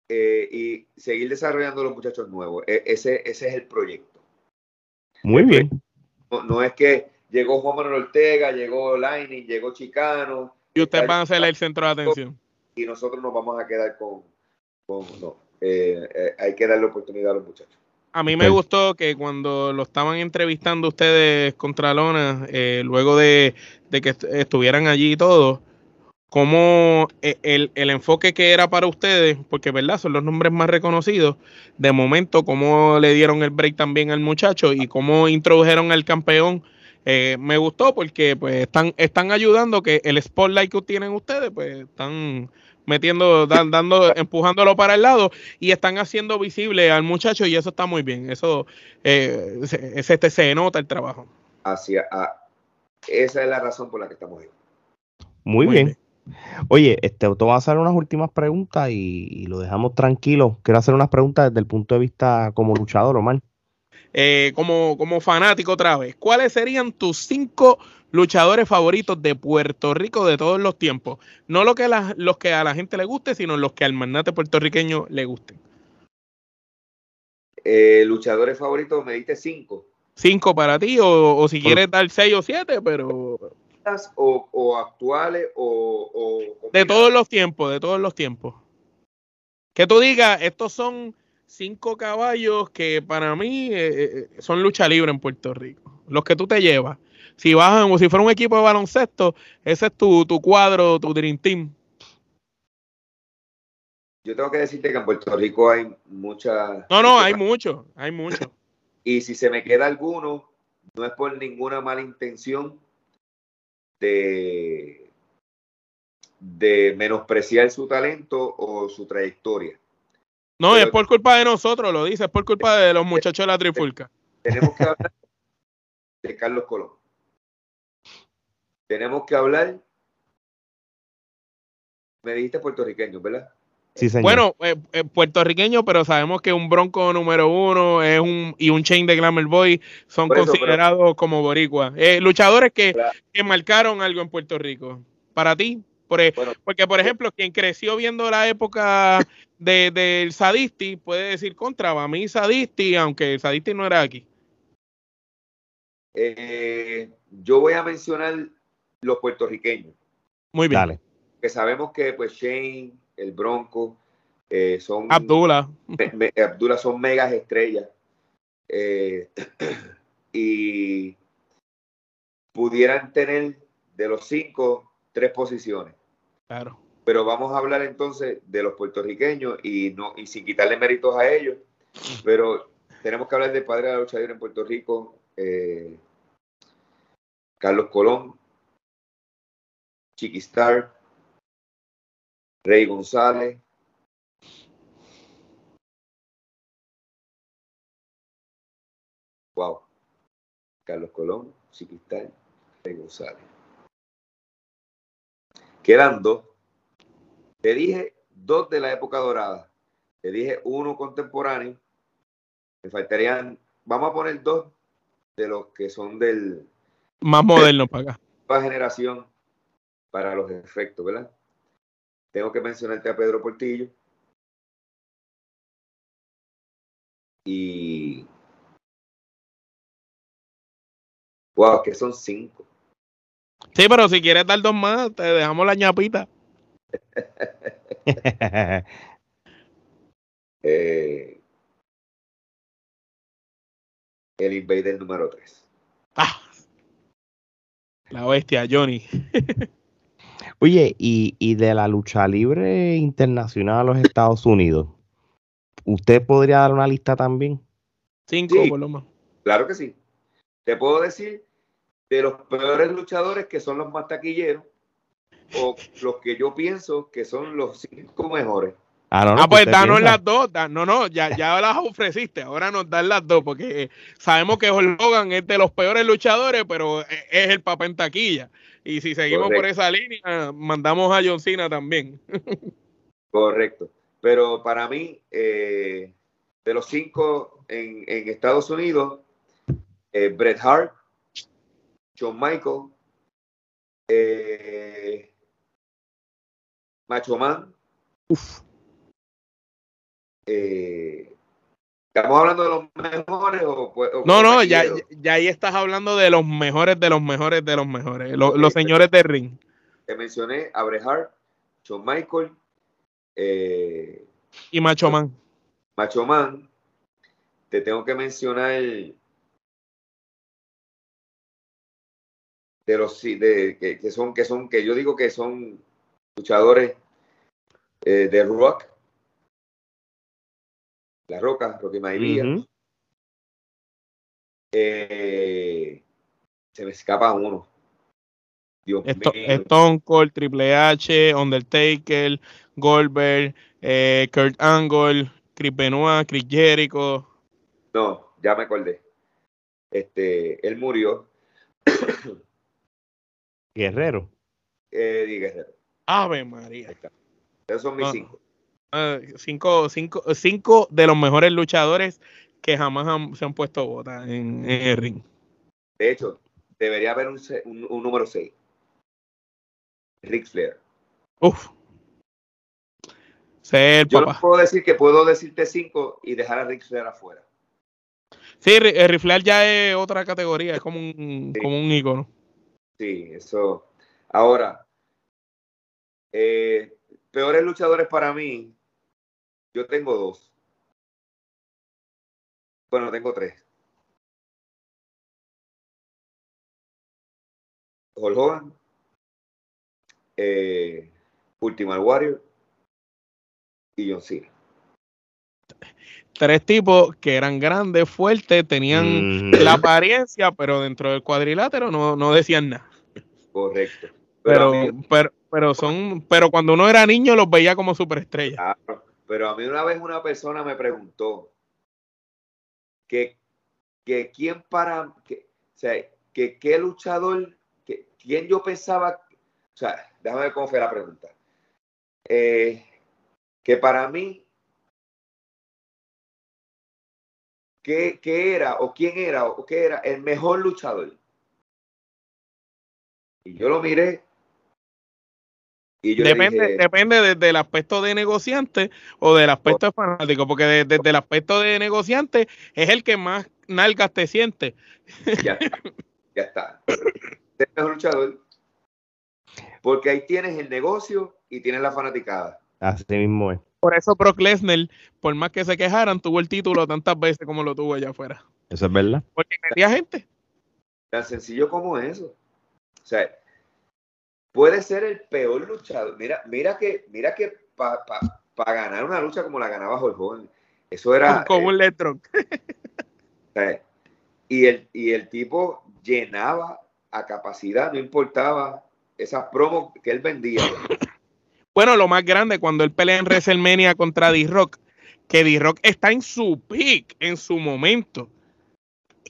eh, y seguir desarrollando los muchachos nuevos. E- ese, ese es el proyecto. Muy bien. No, no es que llegó Juan Manuel Ortega, llegó Lightning, llegó Chicano Y ustedes van a ser el centro de atención. y nosotros nos vamos a quedar con, con no. Eh, eh, hay que darle oportunidad a los muchachos. A mí me gustó que cuando lo estaban entrevistando ustedes contra Lona, eh, luego de, de que est- estuvieran allí y todo, como eh, el, el enfoque que era para ustedes, porque verdad, son los nombres más reconocidos, de momento cómo le dieron el break también al muchacho y cómo introdujeron al campeón, eh, me gustó porque pues están, están ayudando que el spotlight que tienen ustedes, pues están metiendo, dan- dando, empujándolo para el lado y están haciendo visible al muchacho y eso está muy bien. Eso eh, se, se, se- se nota el trabajo. Hacia, a- esa es la razón por la que estamos ahí. Muy, Muy bien. bien. Oye, este, te voy a hacer unas últimas preguntas y, y lo dejamos tranquilo. Quiero hacer unas preguntas desde el punto de vista como luchador, Omar. Eh, como, como fanático otra vez, ¿cuáles serían tus cinco luchadores favoritos de Puerto Rico de todos los tiempos? No lo que la- los que a la gente le guste, sino los que al magnate puertorriqueño le gusten. Eh, luchadores favoritos, me diste cinco. Cinco para ti, o, o si quieres dar seis o siete, pero O, o actuales o, o de todos los tiempos, de todos los tiempos. Que tú digas, estos son cinco caballos que para mí eh, eh, son lucha libre en Puerto Rico. Los que tú te llevas. Si vas, o si fuera un equipo de baloncesto, ese es tu, tu cuadro, tu Dream Team. Yo tengo que decirte que en Puerto Rico hay muchas. No, no, hay mucho, hay mucho. Y si se me queda alguno, no es por ninguna mala intención de, de menospreciar su talento o su trayectoria. No, Pero- es por culpa de nosotros, lo dice, es por culpa de los muchachos de la Trifulca. Tenemos que hablar de Carlos Colón. Tenemos que hablar. Me dijiste puertorriqueño, ¿verdad? Sí, señor. Bueno, eh, eh, puertorriqueño, pero sabemos que un bronco número uno es un y un chain de Glamour Boy son eso, considerados como boricua. Eh, luchadores que, Claro. que marcaron algo en Puerto Rico. Para ti, por, e- Bueno, porque por ejemplo, quien creció viendo la época de, del Sadisti puede decir contra, a mí Sadisti, aunque el Sadisti no era aquí. eh, yo voy a mencionar los puertorriqueños, Muy bien. Dale. que sabemos que pues Shane, el Bronco, eh, son Abdullah. me- me- Abdullah son megas estrellas. Eh, y pudieran tener de los cinco tres posiciones. Claro. Pero vamos a hablar entonces de los puertorriqueños y no y sin quitarle méritos a ellos, pero tenemos que hablar del padre de la lucha libre en Puerto Rico, eh, Carlos Colón, Chiquistar, Rey González, Wow. Carlos Colón, Chiquistar, Rey González. Quedan dos. Te dije dos de la época dorada. Te dije uno contemporáneo. Me faltarían, vamos a poner dos de los que son del Más moderno para acá. generación para los efectos, ¿verdad? Tengo que mencionarte a Pedro Portillo. Y. Wow, que son cinco. Sí, pero si quieres dar dos más, te dejamos la ñapita. Eh, el Invader número 3. Ah. La bestia, Johnny. Oye, y, y de la lucha libre internacional a los Estados Unidos, ¿usted podría dar una lista también? Cinco Sí. por lo menos. Claro que sí. Te puedo decir de los peores luchadores que son los más taquilleros o los que yo pienso que son los cinco mejores. Ah, no, no, Ah, pues usted danos piensa. las dos. da- no, no, ya, ya las ofreciste. Ahora nos dan las dos, porque sabemos que Hulk Hogan es de los peores luchadores, pero e- es el papá en taquilla. Y si seguimos por esa línea, mandamos a John Cena también. Correcto. Pero para mí, eh, de los cinco en, en Estados Unidos, eh, Bret Hart, Shawn Michael, eh, Macho Man, Uf. eh, ¿estamos hablando de los mejores o, o- No, no, ya, ya- ya ahí estás hablando de los mejores, de los mejores, de los mejores. Los, los señores de ring. Te mencioné a Bret Hart, Shawn Michael, eh, Y Macho Man. Macho Man, te tengo que mencionar de los de, que, que son que son que yo digo que son luchadores eh, de rock, La Roca, Rocky Maivia, eh, se me escapa uno. Dios Esto- mío. Stone Cold, Triple H, Undertaker, Goldberg, eh, Kurt Angle, Chris Benoit, Chris Jericho. No, ya me acordé. Este, él murió, Guerrero. Eddie Guerrero. Ave María. Esos son mis Ah. cinco. Ah, cinco, cinco, cinco de los mejores luchadores que jamás han- se han puesto botas en, en el ring. De hecho, debería haber un, se- un- un número 6. Ric Flair. Uf. Ser Yo no puedo decir que puedo decirte 5 y dejar a Ric Flair afuera. Sí, el riflear ya es otra categoría, es como un, Sí. como un ícono. Sí, eso. Ahora, eh, peores luchadores para mí, yo tengo dos. Bueno, tengo tres. Hulk Hogan, eh, Ultimate Warrior y John Cena. Tres tipos que eran grandes, fuertes, tenían la apariencia, pero dentro del cuadrilátero no, no decían nada. Correcto. Pero, mí- pero, pero son, pero cuando uno era niño los veía como superestrellas. Claro, pero a mí una vez una persona me preguntó que, que quién para, que, o sea, que qué luchador, que, quién yo pensaba, o sea, déjame cómo fue la pregunta. Eh, que para mí, ¿qué, qué era o quién era o qué era el mejor luchador? Y yo lo miré. Y yo le Depende, dije, depende desde el aspecto de negociante o del aspecto de fanático, porque de- desde el aspecto de negociante es el que más nalgas te siente. Ya está. Ya está. Es mejor luchador. Porque ahí tienes el negocio y tienes la fanaticada. Así mismo es. Por eso Brock Lesnar, por más que se quejaran, tuvo el título tantas veces como lo tuvo allá afuera. Eso es verdad. Porque metía gente. Tan sencillo como eso. O sea, puede ser el peor luchador. Mira, mira que, mira que para ganar una lucha como la ganaba Hulk Hogan, eso era. Como un Letron. y, el, y el tipo llenaba a capacidad, no importaba esas promos que él vendía. Bueno, lo más grande, cuando él pelea en WrestleMania contra D-Rock, que D-Rock está en su peak, en su momento.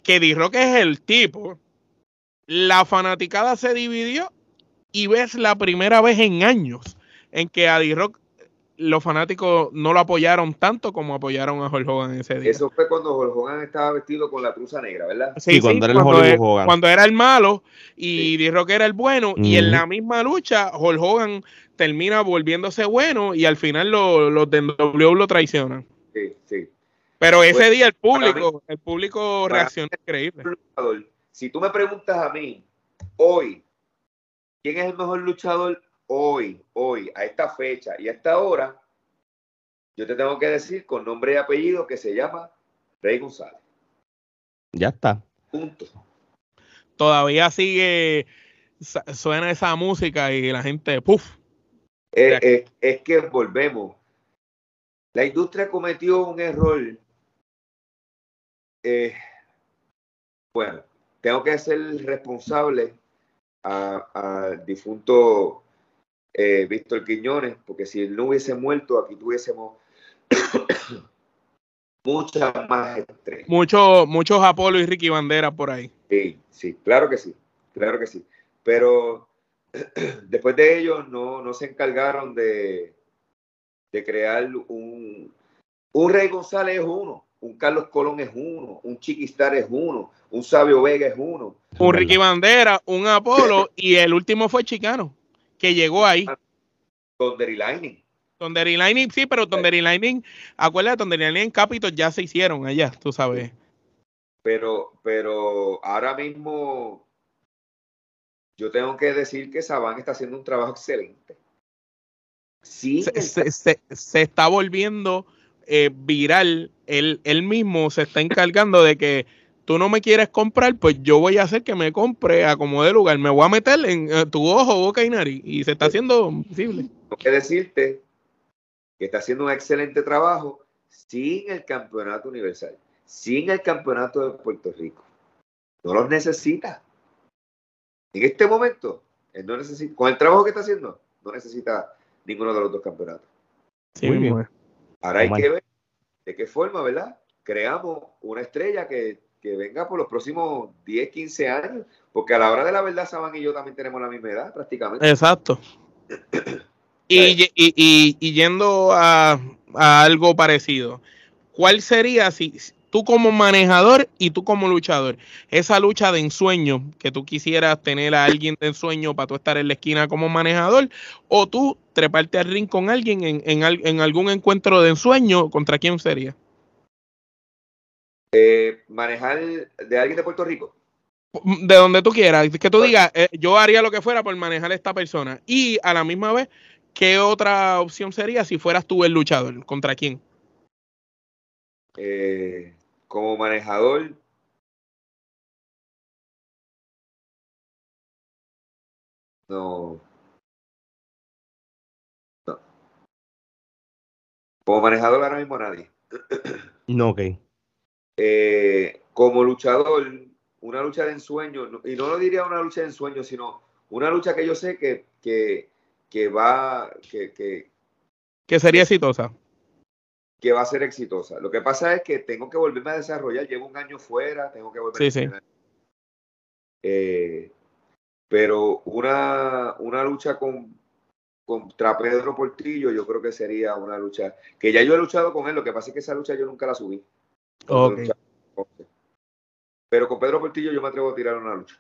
Que D-Rock es el tipo. La fanaticada se dividió y ves la primera vez en años en que a D-Rock los fanáticos no lo apoyaron tanto como apoyaron a Hulk Hogan ese día. Eso fue cuando Hulk Hogan estaba vestido con la truza negra, ¿verdad? Sí, cuando, era el cuando era el malo y D-Rock era el bueno. Y en la misma lucha, Hulk Hogan termina volviéndose bueno y al final los de W lo traicionan. Sí, sí. Pero ese pues, día el público, el público reacciona increíble. Si tú me preguntas a mí, hoy, ¿quién es el mejor luchador hoy, hoy, a esta fecha y a esta hora, yo te tengo que decir con nombre y apellido que se llama Rey González. Ya está. Punto. Todavía sigue, suena esa música y la gente, ¡puf! Eh, eh, es que volvemos. La industria cometió un error. Eh, bueno, tengo que ser responsable al difunto eh, Víctor Quiñones, porque si él no hubiese muerto, aquí tuviésemos muchas más estrellas. Muchos, muchos Apolo y Ricky Bandera por ahí. Sí, sí, claro que sí, claro que sí. Pero después de ellos no, no se encargaron de, de crear un... Un Rey González es uno, un Carlos Colón es uno, un Chiquistar es uno, un Sabio Vega es uno. Un Ricky Bandera, un Apolo y el último fue Chicano que llegó ahí. Thundery Lightning. Thundery Lightning, sí, pero Thundery Lightning, acuérdate, Thundery Lightning Capitol ya se hicieron allá, tú sabes. Pero, pero ahora mismo yo tengo que decir que Saban está haciendo un trabajo excelente. Sí. Se, está volviendo eh, viral. Él, él mismo se está encargando de que tú no me quieres comprar, pues yo voy a hacer que me compre a como de lugar. Me voy a meter en eh, tu ojo, boca y nariz. Y se está haciendo visible. Tengo que decirte que está haciendo un excelente trabajo sin el campeonato universal, sin el campeonato de Puerto Rico. No los necesita. En este momento, él no necesita, con el trabajo que está haciendo, no necesita ninguno de los dos campeonatos. Muy bien. Ahora hay que ver de qué forma, ¿verdad? Creamos una estrella que que venga por los próximos 10, 15 años, porque a la hora de la verdad, Saban y yo también tenemos la misma edad prácticamente. Exacto. y, yendo a, algo parecido, ¿cuál sería si tú como manejador y tú como luchador, esa lucha de ensueño que tú quisieras tener a alguien de ensueño para tú estar en la esquina como manejador, o tú treparte al ring con alguien en, en algún encuentro de ensueño, ¿contra quién sería? Eh, manejar de alguien de Puerto Rico. De donde tú quieras, que tú digas, eh, yo haría lo que fuera por manejar a esta persona. Y a la misma vez, ¿qué otra opción sería si fueras tú el luchador? ¿Contra quién? Eh, como manejador. No. Como manejador ahora mismo nadie. No, ok. Eh, como luchador, una lucha de ensueño, y no lo diría una lucha de ensueño, sino una lucha que yo sé que, que, va, que, que, sería exitosa. Que va a ser exitosa. Lo que pasa es que tengo que volverme a desarrollar, llevo un año fuera, tengo que volver sí, a eh, pero una, una lucha con, contra Pedro Portillo, yo creo que sería una lucha que ya yo he luchado con él, lo que pasa es que esa lucha yo nunca la subí. Pero con Pedro Portillo yo me atrevo a tirar una lucha.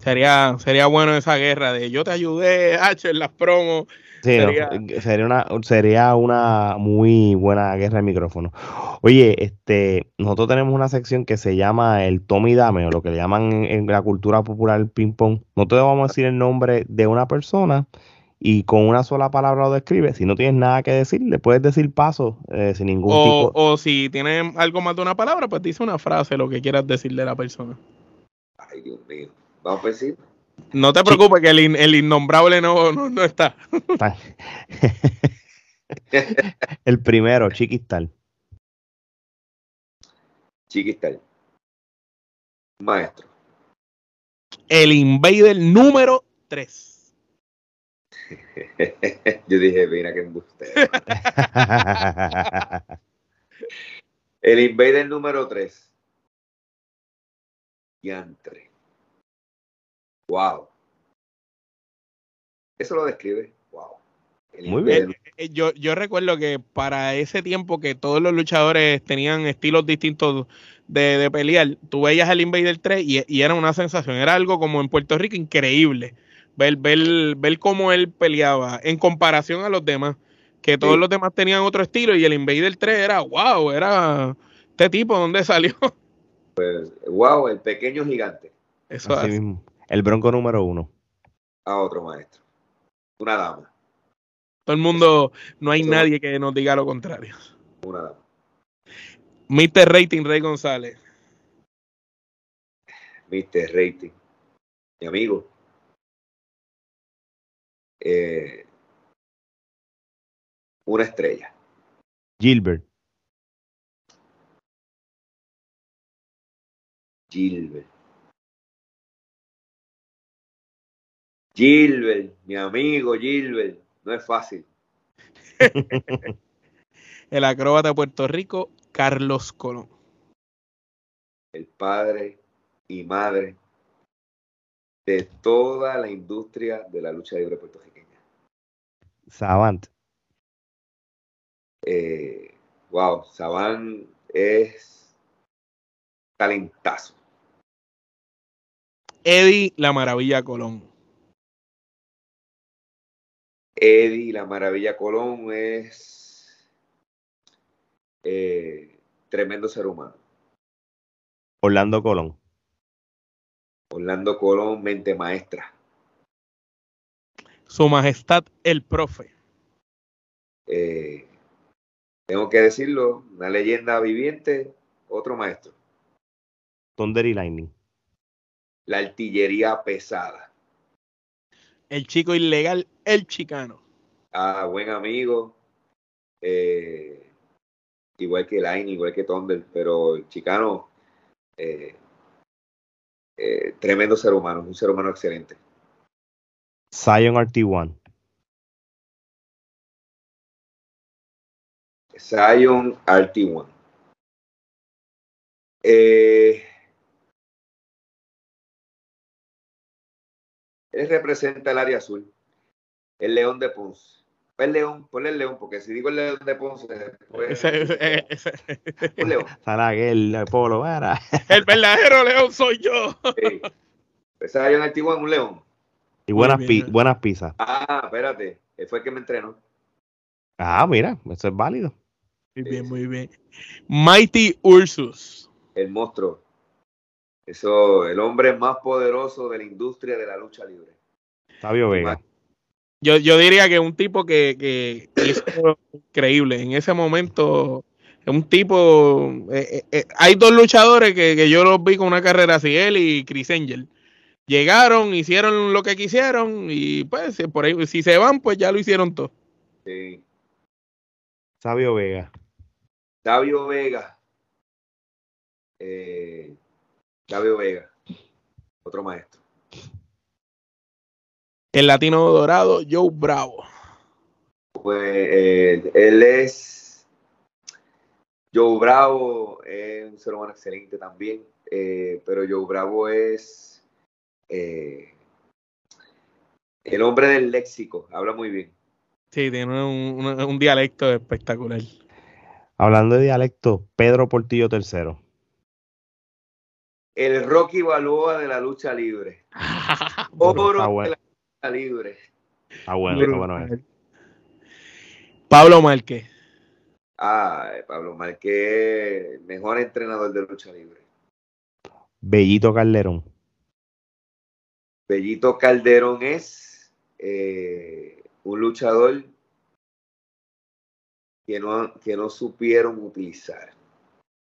Sería, sería bueno esa guerra de yo te ayudé, H, en las promos. sería... una, sería una muy buena guerra de micrófono. Oye, este, nosotros tenemos una sección que se llama el Tommy Dame, o lo que le llaman en, la cultura popular el ping pong. No te vamos a decir el nombre de una persona y con una sola palabra lo describe. Si no tienes nada que decir, le puedes decir paso eh, sin ningún O, tipo. o si tienes algo más de una palabra, pues dice una frase, lo que quieras decirle a la persona. Ay, Dios mío. Vamos por encima. No te preocupes que el, in- el innombrable no, no, no está. El primero, Chiquistal. Chiquistal. Maestro. El Invader número 3. Yo dije, mira qué embuste. El Invader número 3. Yantre. Wow. Eso lo describe. Wow. El Muy Invader- bien. Eh, Yo, yo recuerdo que para ese tiempo que todos los luchadores tenían estilos distintos de, de pelear, tú veías al Invader 3 y, y era una sensación, era algo como en Puerto Rico increíble. Ver, ver, ver cómo él peleaba en comparación a los demás, que todos Sí. los demás tenían otro estilo y el Invader 3 era wow, era este tipo, ¿dónde salió? Wow, el pequeño gigante. Eso Así hace. mismo. El bronco número uno. A otro maestro. Una dama. Todo el mundo, no hay Eso- nadie que nos diga lo contrario. Una dama. Mr. Rating Rey González. Mr. Rating. Mi amigo. Eh, una estrella. Gilbert. Gilbert. Gilbert, mi amigo Gilbert. No es fácil. El acróbata de Puerto Rico, Carlos Colón. El padre y madre de toda la industria de la lucha libre puertorriqueña. Savant. Eh, wow, Saban es talentazo. Eddie La Maravilla Colón. Eddie, la maravilla Colón, es eh, tremendo ser humano. Orlando Colón. Orlando Colón, mente maestra. Su Majestad el Profe. Eh, tengo que decirlo, una leyenda viviente, otro maestro. Thunder y Lightning. La artillería pesada. El chico ilegal, el chicano. Ah, buen amigo. eh, igual que Line, igual que Thunder, pero el chicano, eh, eh, tremendo ser humano, un ser humano excelente. Zion RT1. Zion RT1. Eh, él representa el área azul. El león de Ponce. El león, ponle el león, porque si digo el león de Ponce, después. Ese- ese- ese- un león. Salaguel, el Polo, era. el verdadero león soy yo. Sí. Zion RT1, un león. Y buenas, pi- buenas pizzas. Ah, espérate. Él fue el que me entrenó. Ah, mira, eso es válido. Muy bien, muy bien. Mighty Ursus. El monstruo. Eso, el hombre más poderoso de la industria de la lucha libre. Sabio Vega. Yo, yo diría que un tipo que, que hizo increíble. En ese momento, es un tipo. eh, eh, eh, hay dos luchadores que, que yo los vi con una carrera así, él y Chris Angel. Llegaron, hicieron lo que quisieron y pues si por ahí, si se van, pues ya lo hicieron todo. Sí. Sabio Vega. Davio Vega. Eh, Davio Vega. Otro maestro. El latino dorado, Joe Bravo. Pues eh, él es. Joe Bravo es un ser humano excelente también. eh, pero Joe Bravo es. eh, el hombre del léxico. Habla muy bien. Sí, tiene un, un- un dialecto espectacular. Hablando de dialecto, Pedro Portillo III. El Rocky Balboa de la lucha libre. Oro bueno. de la lucha libre. Está bueno, está bueno. eh. Pablo Márquez. Ah, Pablo Márquez, mejor entrenador de lucha libre. Bellito Calderón. Bellito Calderón es eh, un luchador que no, que no supieron utilizar.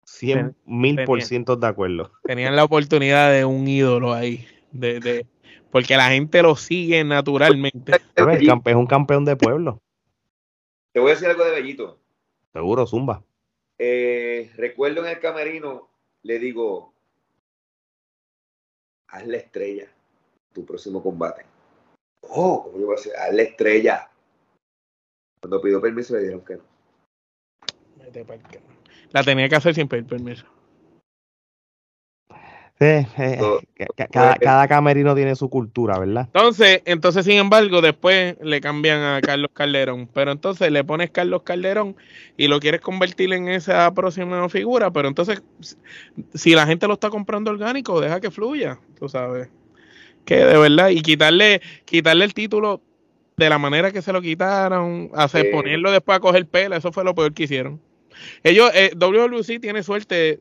100 mil por ciento de acuerdo. Tenían la oportunidad de un ídolo ahí, de, de porque la gente lo sigue naturalmente. es un campeón de pueblo. Te voy a decir algo de Bellito. Seguro, Zumba. Eh, recuerdo en el camerino, le digo, haz la estrella, tu próximo combate. Oh, ¿cómo yo voy a hacer? Haz la estrella. Cuando pidió permiso le dijeron que no. La tenía que hacer sin pedir permiso. Sí, eh, eh, cada, camerino tiene su cultura, ¿verdad? Entonces, entonces, sin embargo, después le cambian a Carlos Calderón. Pero entonces le pones Carlos Calderón y lo quieres convertir en esa próxima figura. Pero entonces, si la gente lo está comprando orgánico, deja que fluya, tú sabes. Que de verdad, y quitarle, quitarle el título de la manera que se lo quitaron, hacer, ponerlo después a coger pela, eso fue lo peor que hicieron. Ellos, eh, WWC tiene suerte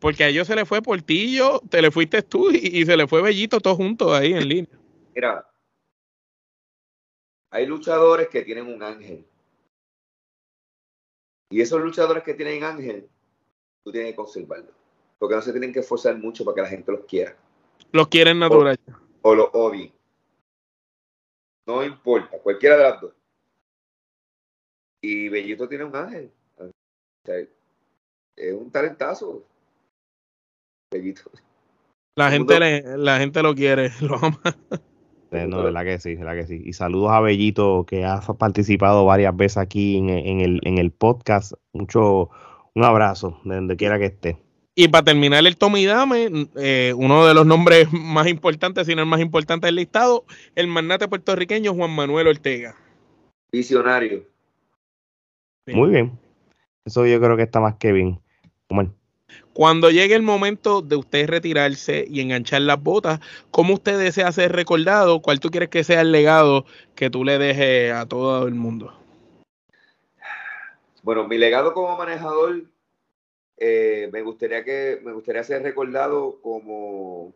porque a ellos se le fue Portillo, te le fuiste tú y, se le fue Bellito todos juntos ahí en línea. Mira, hay luchadores que tienen un ángel. Y esos luchadores que tienen ángel, tú tienes que conservarlos. Porque no se tienen que esforzar mucho para que la gente los quiera. Los quieren natural. O, o los odien. No importa, cualquiera de las dos. Y Bellito tiene un ángel. es un talentazo. La gente, la gente lo quiere, lo ama. No, verdad que sí, verdad que sí. Y saludos a Bellito, que ha participado varias veces aquí en, el, en el podcast. Mucho, un abrazo, de donde quiera que esté. Y para terminar el Tommy Dame, eh, uno de los nombres más importantes, si no el más importante del listado, el magnate puertorriqueño Juan Manuel Ortega. Visionario. Muy bien. Eso yo creo que está más que bien. Bueno. Cuando llegue el momento de usted retirarse y enganchar las botas, ¿cómo usted desea ser recordado? ¿Cuál tú quieres que sea el legado que tú le dejes a todo el mundo? Bueno, mi legado como manejador, eh, me gustaría que me gustaría ser recordado como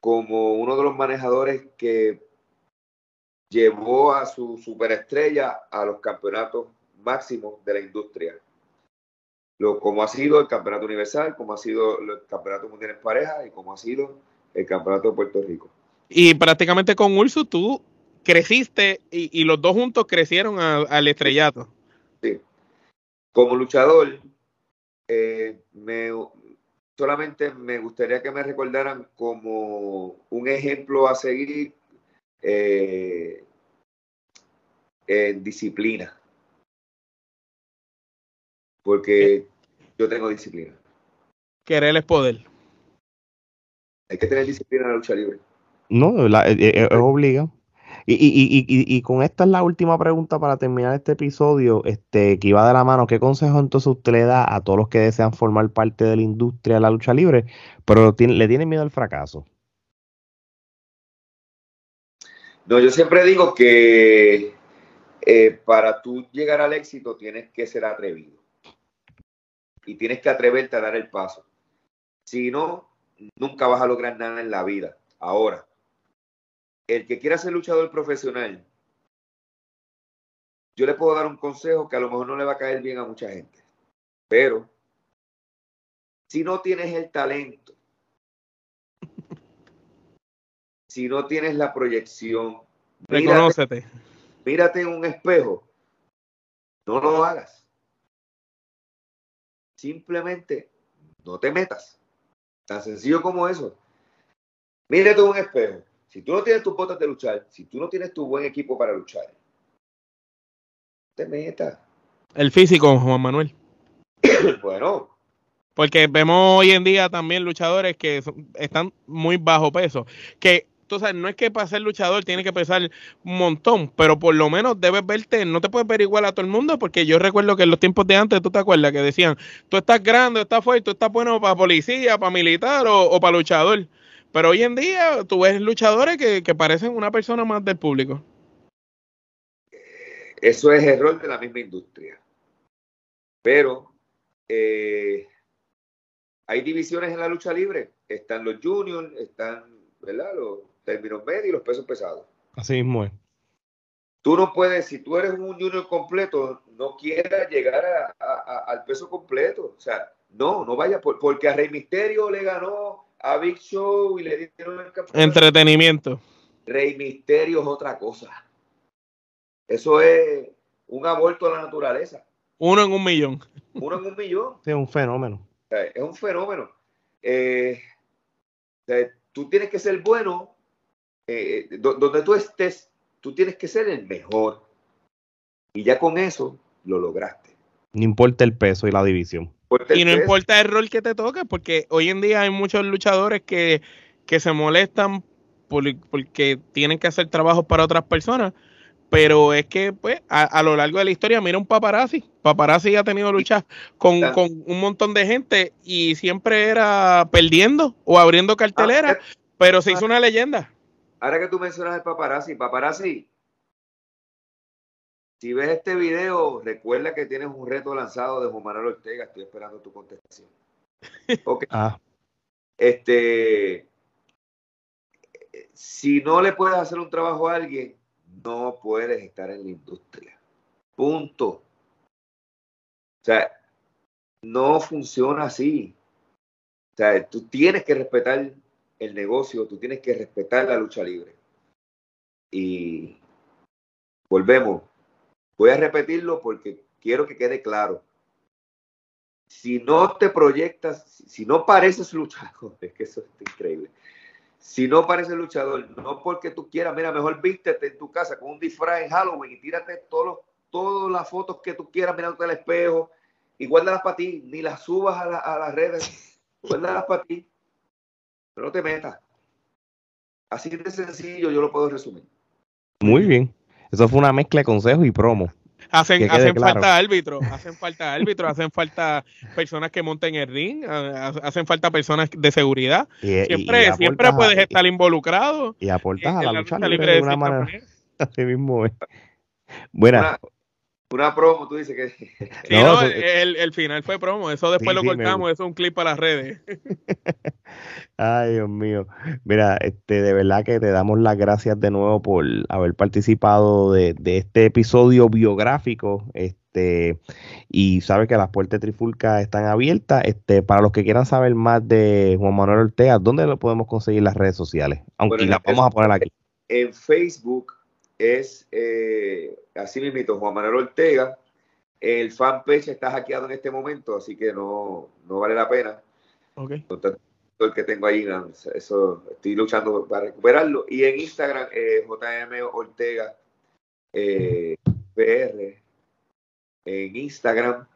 como uno de los manejadores que llevó a su superestrella a los campeonatos máximos de la industria lo, como ha sido el Campeonato Universal, como ha sido el Campeonato Mundial en Pareja y como ha sido el Campeonato de Puerto Rico. Y prácticamente con Urso tú creciste y, los dos juntos crecieron al estrellato. Sí. Como luchador, eh, me, solamente me gustaría que me recordaran como un ejemplo a seguir eh, en disciplina porque yo tengo disciplina. Querer es poder. Hay que tener disciplina en la lucha libre. No, eh, eh, es, obligado. Y, y, y, y, con esta es la última pregunta para terminar este episodio, este, que iba de la mano. ¿Qué consejo entonces usted le da a todos los que desean formar parte de la industria de la lucha libre, pero le tienen miedo al fracaso? No, yo siempre digo que eh, para tú llegar al éxito tienes que ser atrevido y tienes que atreverte a dar el paso. Si no, nunca vas a lograr nada en la vida. Ahora, el que quiera ser luchador profesional, yo le puedo dar un consejo que a lo mejor no le va a caer bien a mucha gente, pero si no tienes el talento, si no tienes la proyección, reconócete. mírate en un espejo, no lo hagas. Simplemente no te metas. Tan sencillo como eso. Mírate un espejo. Si tú no tienes tus botas de luchar, si tú no tienes tu buen equipo para luchar, te metas. El físico, Juan Manuel. bueno. Porque vemos hoy en día también luchadores que están muy bajo peso. Que entonces, no es que para ser luchador tiene que pesar un montón, pero por lo menos debes verte, no te puedes ver igual a todo el mundo, porque yo recuerdo que en los tiempos de antes, tú te acuerdas que decían, tú estás grande, estás fuerte, tú estás bueno para policía, para militar o, para luchador. Pero hoy en día tú ves luchadores que, parecen una persona más del público. Eso es error de la misma industria. Pero eh, hay divisiones en la lucha libre. Están los juniors, están ¿verdad? los términos medios y los pesos pesados. Así mismo es. Tú no puedes, si tú eres un junior completo, no quieras llegar al peso completo. O sea, no, no vaya, porque a Rey Misterio le ganó a Big Show y le dieron el campeonato. Entretenimiento. Rey Misterio es otra cosa. Eso es un aborto a la naturaleza. Uno en un millón. Uno en un millón. es un fenómeno. es un fenómeno. Eh, tú tienes que ser bueno. Eh, eh, donde tú estés, tú tienes que ser el mejor. Y ya con eso lo lograste. No importa el peso y la división. Y no importa el rol que te toque, porque hoy en día hay muchos luchadores que, se molestan porque tienen que hacer trabajos para otras personas. Pero es que, pues, a, lo largo de la historia, mira un paparazzi. Paparazzi ha tenido luchas con, un montón de gente y siempre era perdiendo o abriendo cartelera, ah, pero se hizo una leyenda. Ahora que tú mencionas el paparazzi, paparazzi, si ves este video, recuerda que tienes un reto lanzado de Juan Manuel Ortega. Estoy esperando tu contestación. Ok. Ah. Este, si no le puedes hacer un trabajo a alguien, no puedes estar en la industria. Punto. O sea, no funciona así. O sea, tú tienes que respetar el negocio, tú tienes que respetar la lucha libre. Y volvemos. Voy a repetirlo porque quiero que quede claro. Si no te proyectas, si no pareces luchador, es que eso es increíble. Si no pareces luchador, no porque tú quieras, mira, mejor vístete en tu casa con un disfraz en Halloween y tírate todos todas las fotos que tú quieras mirándote al espejo y guárdalas para ti, ni las subas a, a las redes, guárdalas para ti, pero no te metas. Así de sencillo yo lo puedo resumir. Muy bien. Eso fue una mezcla de consejos y promo. Hacen, hacen falta árbitros, hacen falta árbitros, hacen falta personas que monten el ring, hacen falta personas de seguridad. siempre siempre puedes estar involucrado. Y aportas a la, lucha libre, de una manera. Así mismo es. Buena. Una promo, tú dices que. Sí, no, el, el, final fue promo. Eso después lo cortamos. Eso es un clip para las redes. Ay, Dios mío. Mira, este, de verdad que te damos las gracias de nuevo por haber participado de, de este episodio biográfico. Este, y sabes que las puertas de Trifulca están abiertas. Este, para los que quieran saber más de Juan Manuel Ortega, ¿dónde lo podemos conseguir en las redes sociales? Aunque las vamos a poner aquí. En Facebook es eh, así mismo Juan Manuel Ortega. El fanpage está hackeado en este momento, así que no, no vale la pena. Okay. el que tengo ahí, eso estoy luchando para recuperarlo. Y en Instagram, eh, JM Ortega eh, PR. En Instagram.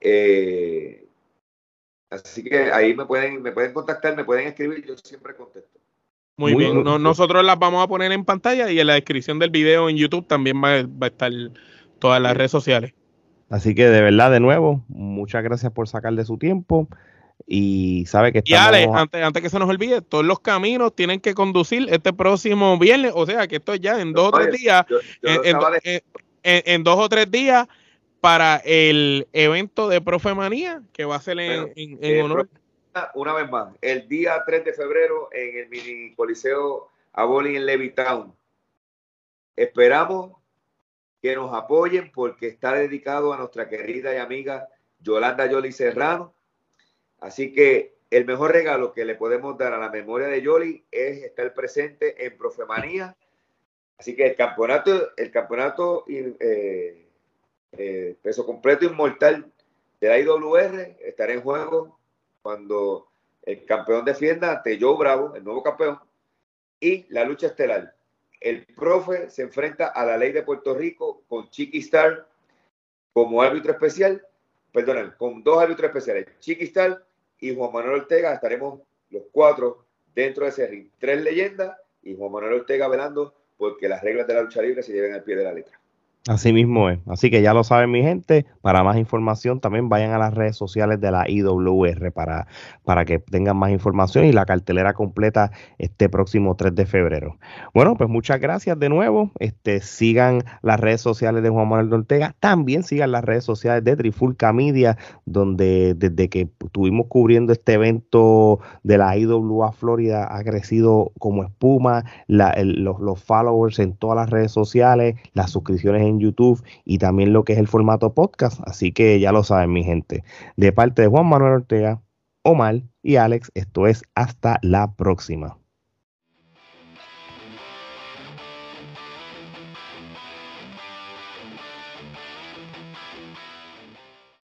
Eh, así que ahí me pueden, me pueden contactar, me pueden escribir, yo siempre contesto. Muy, bien, nosotros las vamos a poner en pantalla y en la descripción del video en YouTube también va, a estar todas las redes sociales. Así que de verdad, de nuevo, muchas gracias por sacar de su tiempo y sabe que estamos... Y Ale, antes, antes que se nos olvide, todos los caminos tienen que conducir este próximo viernes, o sea que esto es ya en dos o tres días, en, dos o tres días para el evento de Profemanía que va a ser en, en honor una vez más, el día 3 de febrero en el mini coliseo Aboli en Levittown. Esperamos que nos apoyen porque está dedicado a nuestra querida y amiga Yolanda Yoli Serrano. Así que el mejor regalo que le podemos dar a la memoria de Yoli es estar presente en Profemanía. Así que el campeonato, el campeonato eh, eh, peso completo inmortal de la IWR estará en juego cuando el campeón defienda ante Joe Bravo, el nuevo campeón, y la lucha estelar. El profe se enfrenta a la ley de Puerto Rico con Chiqui Star como árbitro especial, perdón, con dos árbitros especiales, Chiqui Star y Juan Manuel Ortega, estaremos los cuatro dentro de ese ring. Tres leyendas y Juan Manuel Ortega velando porque las reglas de la lucha libre se lleven al pie de la letra. Así mismo es. Así que ya lo saben mi gente. Para más información también vayan a las redes sociales de la IWR para, para que tengan más información y la cartelera completa este próximo 3 de febrero. Bueno, pues muchas gracias de nuevo. Este, sigan las redes sociales de Juan Manuel Ortega. También sigan las redes sociales de Trifulca Media, donde desde que estuvimos cubriendo este evento de la IWA Florida ha crecido como espuma los, los followers en todas las redes sociales, las suscripciones YouTube y también lo que es el formato podcast. Así que ya lo saben, mi gente. De parte de Juan Manuel Ortega, Omar y Alex, esto es hasta la próxima.